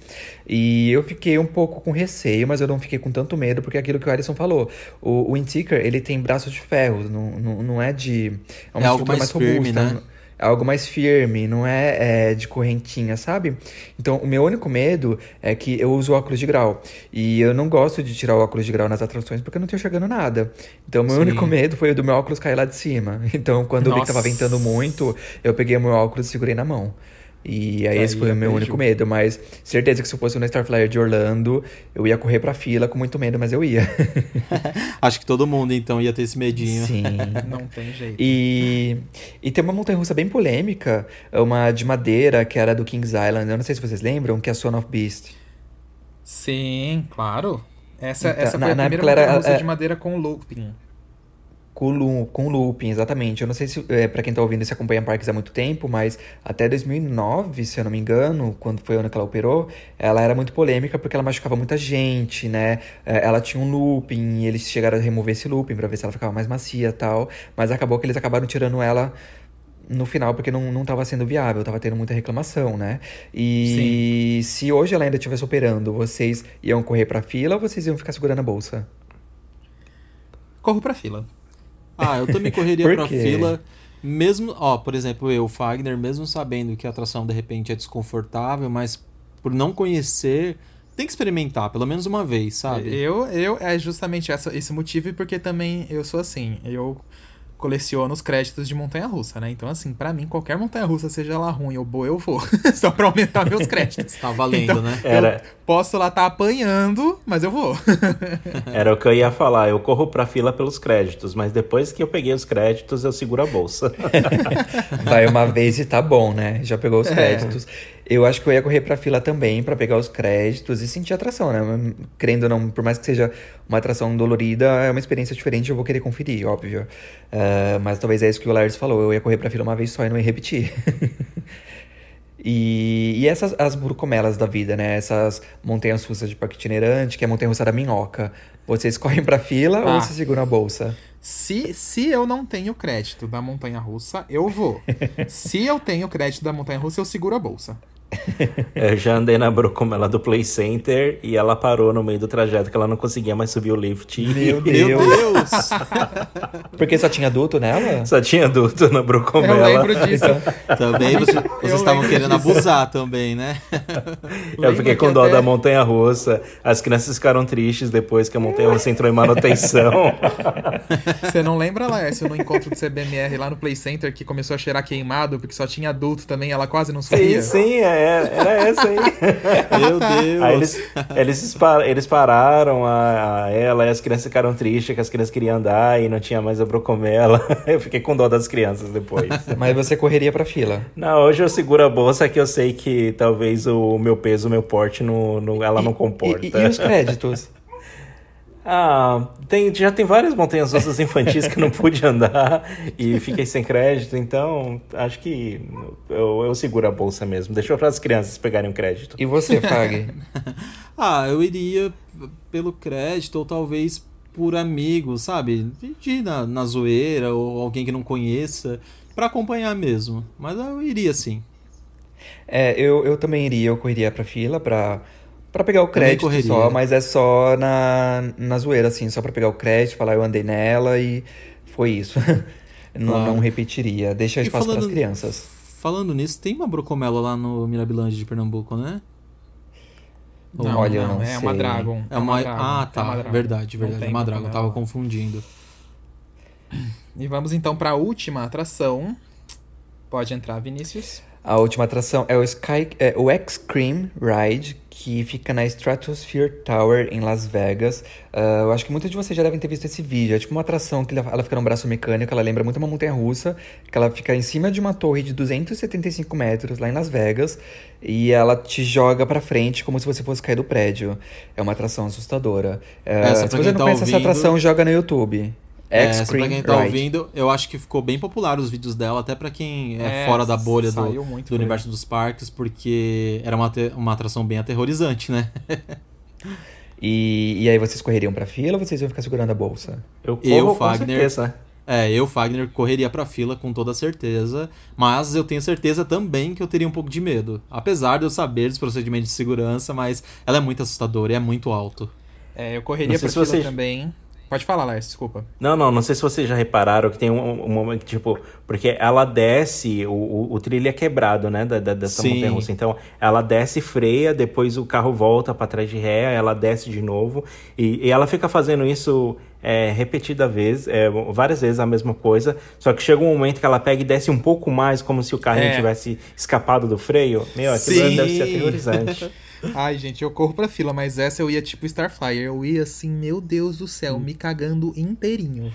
E eu fiquei um pouco com receio, mas eu não fiquei com tanto medo, porque é aquilo que o Alisson falou. O, o Windseeker, ele tem braços de ferro, não, não, não é de... uma É algo estrutura mais firme, né? É algo mais firme, não é, é de correntinha, sabe? Então, o meu único medo é que eu uso óculos de grau. E eu não gosto de tirar o óculos de grau nas atrações porque eu não tô enxergando nada. Então, meu Sim. único medo foi o do meu óculos cair lá de cima. Então, quando eu vi que tava Nossa. ventando muito, eu peguei o meu óculos e segurei na mão. E aí, esse Aí foi o meu único medo. Mas certeza que se eu fosse no Starflyer de Orlando, eu ia correr pra fila com muito medo, mas eu ia. Acho que todo mundo, então, ia ter esse medinho. Sim. Não tem jeito. E, e tem uma montanha-russa bem polêmica, uma de madeira, que era do Kings Island. Eu não sei se vocês lembram, que é a Son of Beast. Sim, claro. Essa, Então, essa na- foi a na primeira época ela era- montanha-russa é- de madeira com looping. Com, com looping, exatamente. Eu não sei se, é, para quem tá ouvindo, se acompanha parques há muito tempo, mas até 2009, se eu não me engano, quando foi o ano que ela operou, ela era muito polêmica porque ela machucava muita gente, né? É, Ela tinha um looping, e eles chegaram a remover esse looping pra ver se ela ficava mais macia e tal, mas acabou que eles acabaram tirando ela no final porque não, não tava sendo viável, tava tendo muita reclamação, né? E se hoje ela ainda estivesse operando, vocês iam correr pra fila ou vocês iam ficar segurando a bolsa? Corro pra fila. Ah, eu também correria pra fila. Mesmo, ó, por exemplo, eu, Fagner, mesmo sabendo que a atração de repente é desconfortável, mas por não conhecer, tem que experimentar, pelo menos uma vez, sabe? Eu, eu é justamente essa, esse motivo e porque também eu sou assim. Eu coleciono os créditos de montanha-russa, né? Então, assim, pra mim, qualquer montanha-russa, seja ela ruim ou boa, eu vou. Só pra aumentar meus créditos. Tá valendo, Então, né? Era, Posso lá estar apanhando, mas eu vou. era o que eu ia falar. Eu corro pra fila pelos créditos, mas depois que eu peguei os créditos, eu seguro a bolsa. Vai uma vez e tá bom, né? Já pegou os É. Eu acho que eu ia correr pra fila também pra pegar os créditos e sentir atração, né? Crendo ou não, por mais que seja uma atração dolorida, é uma experiência diferente, eu vou querer conferir, óbvio. Ah, mas talvez é isso que o Lars falou, eu ia correr pra fila uma vez só e não ia repetir. E, e essas as burcomelas da vida, né? Essas montanhas russas de parque itinerante, que é a montanha russa da minhoca. Vocês correm pra fila ou Ah. vocês seguram a bolsa? Se, se eu não tenho crédito da montanha russa, eu vou. se eu tenho crédito da montanha russa, eu seguro a bolsa. Eu já andei na Brocomela do Play Center e ela parou no meio do trajeto que ela não conseguia mais subir o lift. Meu Meu Deus! Porque só tinha adulto nela? Só tinha adulto na Eu Brocomela. lembro disso. também você- vocês estavam querendo disso. abusar também, né? Eu fiquei com dó até- da montanha russa. As crianças ficaram tristes depois que a montanha russa entrou em manutenção. Você não lembra, Laércio, no encontro do CBMR lá no Play Center que começou a cheirar queimado porque só tinha adulto também, ela quase não sim, subia? sim, é, era essa aí. Meu Deus! Aí eles, eles, eles pararam a, a ela e as crianças ficaram tristes que as crianças queriam andar e não tinha mais a Brocomela. Eu fiquei com dó das crianças depois. Mas você correria pra fila. Não, hoje eu seguro a bolsa que eu sei que talvez o meu peso, o meu porte, não, não- ela não comporta. E, e- e os créditos? Ah, tem, já tem várias montanhas russas infantis que eu não pude andar e fiquei sem crédito, então acho que eu, eu seguro a bolsa mesmo. Deixa para as crianças pegarem o crédito. E você, Fag? Ah, eu iria pelo crédito ou talvez por amigos, sabe? De ir na, na zoeira ou alguém que não conheça pra acompanhar mesmo. Mas eu iria sim. É, eu, eu também iria, eu correria pra fila pra, pra pegar o crédito só, mas é só na, na zoeira, assim, só pra pegar o crédito, falar eu andei nela e foi isso. não, Claro. não repetiria, deixa espaço falando- pras crianças. Falando nisso, tem uma brocomela lá no Mirabilândia de Pernambuco, né? Não, Olha, não, não é uma. Dragon. É uma... Dragon, Ah, é tá. uma Dragon. Verdade, verdade. É uma Dragon, tava confundindo. E vamos então pra última atração. Pode entrar, Vinícius. A última atração é o Sky, é o X-Cream Ride, que fica na Stratosphere Tower em Las Vegas. Ah, eu acho que muitos de vocês já devem ter visto esse vídeo. É tipo uma atração que ela fica num braço mecânico, ela lembra muito uma montanha russa, que ela fica em cima de uma torre de 275 metros lá em Las Vegas e ela te joga pra frente como se você fosse cair do prédio. É uma atração assustadora. Ah, Essa, se pra você não tá conhece essa ouvindo- atração, joga no YouTube. É, pra quem tá Ride. ouvindo, eu acho que ficou bem popular os vídeos dela, até pra quem é, É, fora da bolha do, do universo dos parques, porque era uma, uma atração bem aterrorizante, né? E, e aí vocês correriam pra fila ou vocês iam ficar segurando a bolsa? Eu, Eu, corro com Fagner. É, eu, Fagner, correria pra fila com toda certeza, mas eu tenho certeza também que eu teria um pouco de medo. Apesar de eu saber dos procedimentos de segurança, mas ela é muito assustadora e é muito alto. É, eu correria pra fila vocês- também. Pode falar, Lars, desculpa. Não, não, não sei se vocês já repararam que tem um, um momento, tipo, porque ela desce, o, o, o trilho é quebrado, né, da, da, dessa Sim. montanha russa. Então, ela desce, freia, depois o carro volta pra trás de ré, ela desce de novo, e, e ela fica fazendo isso é, repetida vez, é, várias vezes a mesma coisa, só que chega um momento que ela pega e desce um pouco mais, como se o carrinho É. tivesse escapado do freio. Meu, aquilo Sim. deve ser aterrorizante. Ai, gente, eu corro pra fila, mas essa eu ia tipo Starflyer. Eu ia assim, meu Deus do céu, me cagando inteirinho.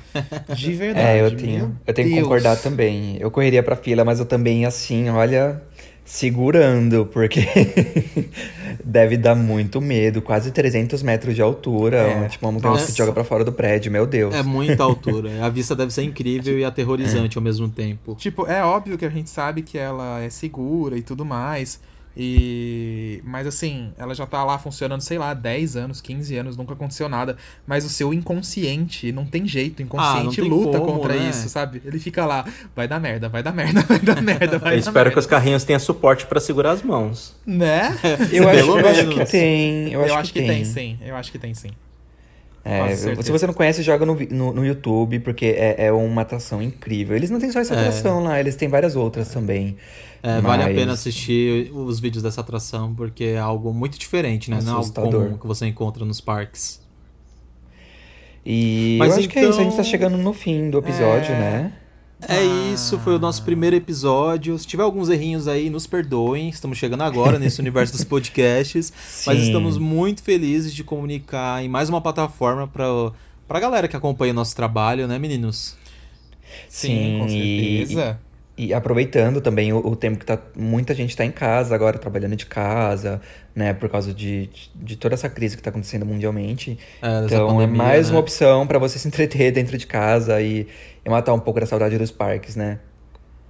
De verdade. É, eu tenho, eu tenho que concordar também. Eu correria pra fila, mas eu também, assim, olha, segurando, porque deve dar muito medo. Quase 300 metros de altura, É. tipo uma montanha que te joga pra fora do prédio, meu Deus. É muita altura. A vista deve ser incrível e aterrorizante ao mesmo tempo. Tipo, é óbvio que a gente sabe que ela é segura e tudo mais. E. Mas assim, ela já tá lá funcionando, sei lá, 10 anos, 15 anos, nunca aconteceu nada. Mas o seu inconsciente não tem jeito. O inconsciente Ah, não tem luta como, contra né? isso, sabe? Ele fica lá, vai dar merda, vai dar merda, vai dar merda, vai Eu dar espero que os merda. carrinhos tenham suporte pra segurar as mãos. Né? eu acho, Pelo eu acho menos. que tem. Eu acho, que, tem. sim. Eu acho que tem sim. É, se você não conhece, joga no, no, no YouTube, porque é, é uma atração incrível. Eles não têm só essa É. atração lá, eles têm várias outras também. É, Vale a Mas- pena assistir os vídeos dessa atração, porque é algo muito diferente, né? Não é algo Assustador. comum que você encontra nos parques. E Mas eu acho que é isso, a gente tá então- chegando no fim do episódio, É. né? É isso, foi o nosso primeiro episódio. Se tiver alguns errinhos aí, nos perdoem. Estamos chegando agora nesse universo dos podcasts. Mas Sim. estamos muito felizes de comunicar em mais uma plataforma para pra galera que acompanha o nosso trabalho, né, meninos? Sim, com e- certeza. E aproveitando também o, o tempo que tá, muita gente tá em casa agora, trabalhando de casa, né? Por causa de, de toda essa crise que tá acontecendo mundialmente. É, então pandemia, é mais né? uma opção pra você se entreter dentro de casa e, e matar um pouco da saudade dos parques, né?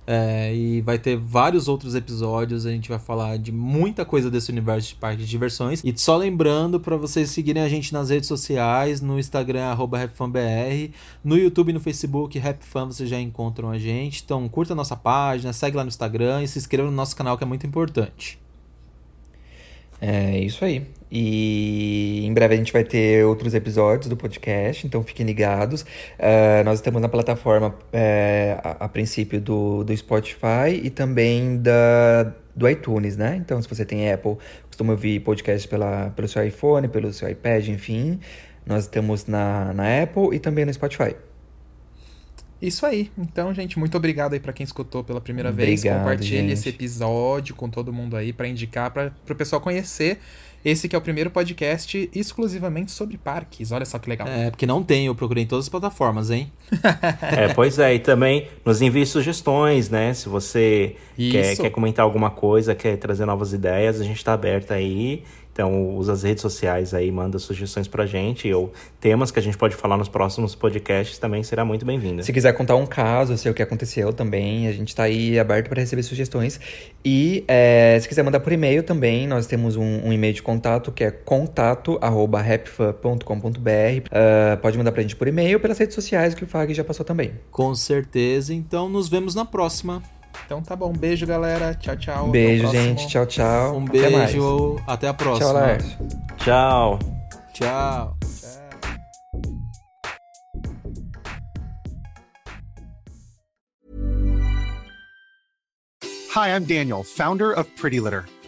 É, e vai ter vários outros episódios. A gente vai falar de muita coisa desse universo de parques de diversões. E só lembrando para vocês seguirem a gente nas redes sociais, no Instagram, RapFanBR, no YouTube e no Facebook, RapFan, vocês já encontram a gente. Então curta a nossa página, segue lá no Instagram e se inscreva no nosso canal que é muito importante. É isso aí. E em breve a gente vai ter outros episódios do podcast, então fiquem ligados. Uh, nós estamos na plataforma, é, a, a, princípio, do, do Spotify e também da, do iTunes, né? Então, se você tem Apple, costuma ouvir podcast pela, pelo seu iPhone, pelo seu iPad, enfim. Nós estamos na, na Apple e também no Spotify. Isso aí. Então, gente, muito obrigado aí para quem escutou pela primeira obrigado, vez. Compartilhe gente. esse episódio com todo mundo aí para indicar para o pessoal conhecer esse que é o primeiro podcast exclusivamente sobre parques. Olha só que legal. É, porque não tem, eu procurei em todas as plataformas, hein? é, pois é, e também nos envie sugestões, né? Se você quer, quer comentar alguma coisa, quer trazer novas ideias, a gente está aberto aí. Então, usa as redes sociais aí, manda sugestões pra gente, ou temas que a gente pode falar nos próximos podcasts também será muito bem-vinda. Se quiser contar um caso, sei o que aconteceu também, a gente tá aí aberto para receber sugestões. E é, se quiser mandar por e-mail também, nós temos um, um e-mail de contato que é contato.rapfan.com.br. Uh, ah, pode mandar pra gente por e-mail, pelas redes sociais, que o Fag já passou também. Com certeza. Então, nos vemos na próxima. Então tá bom, beijo galera, tchau, tchau. Beijo, gente, tchau, tchau. Um beijo, até, até a próxima. Tchau, Lars. Tchau. Tchau. Hi, I'm Daniel, founder of Pretty Litter.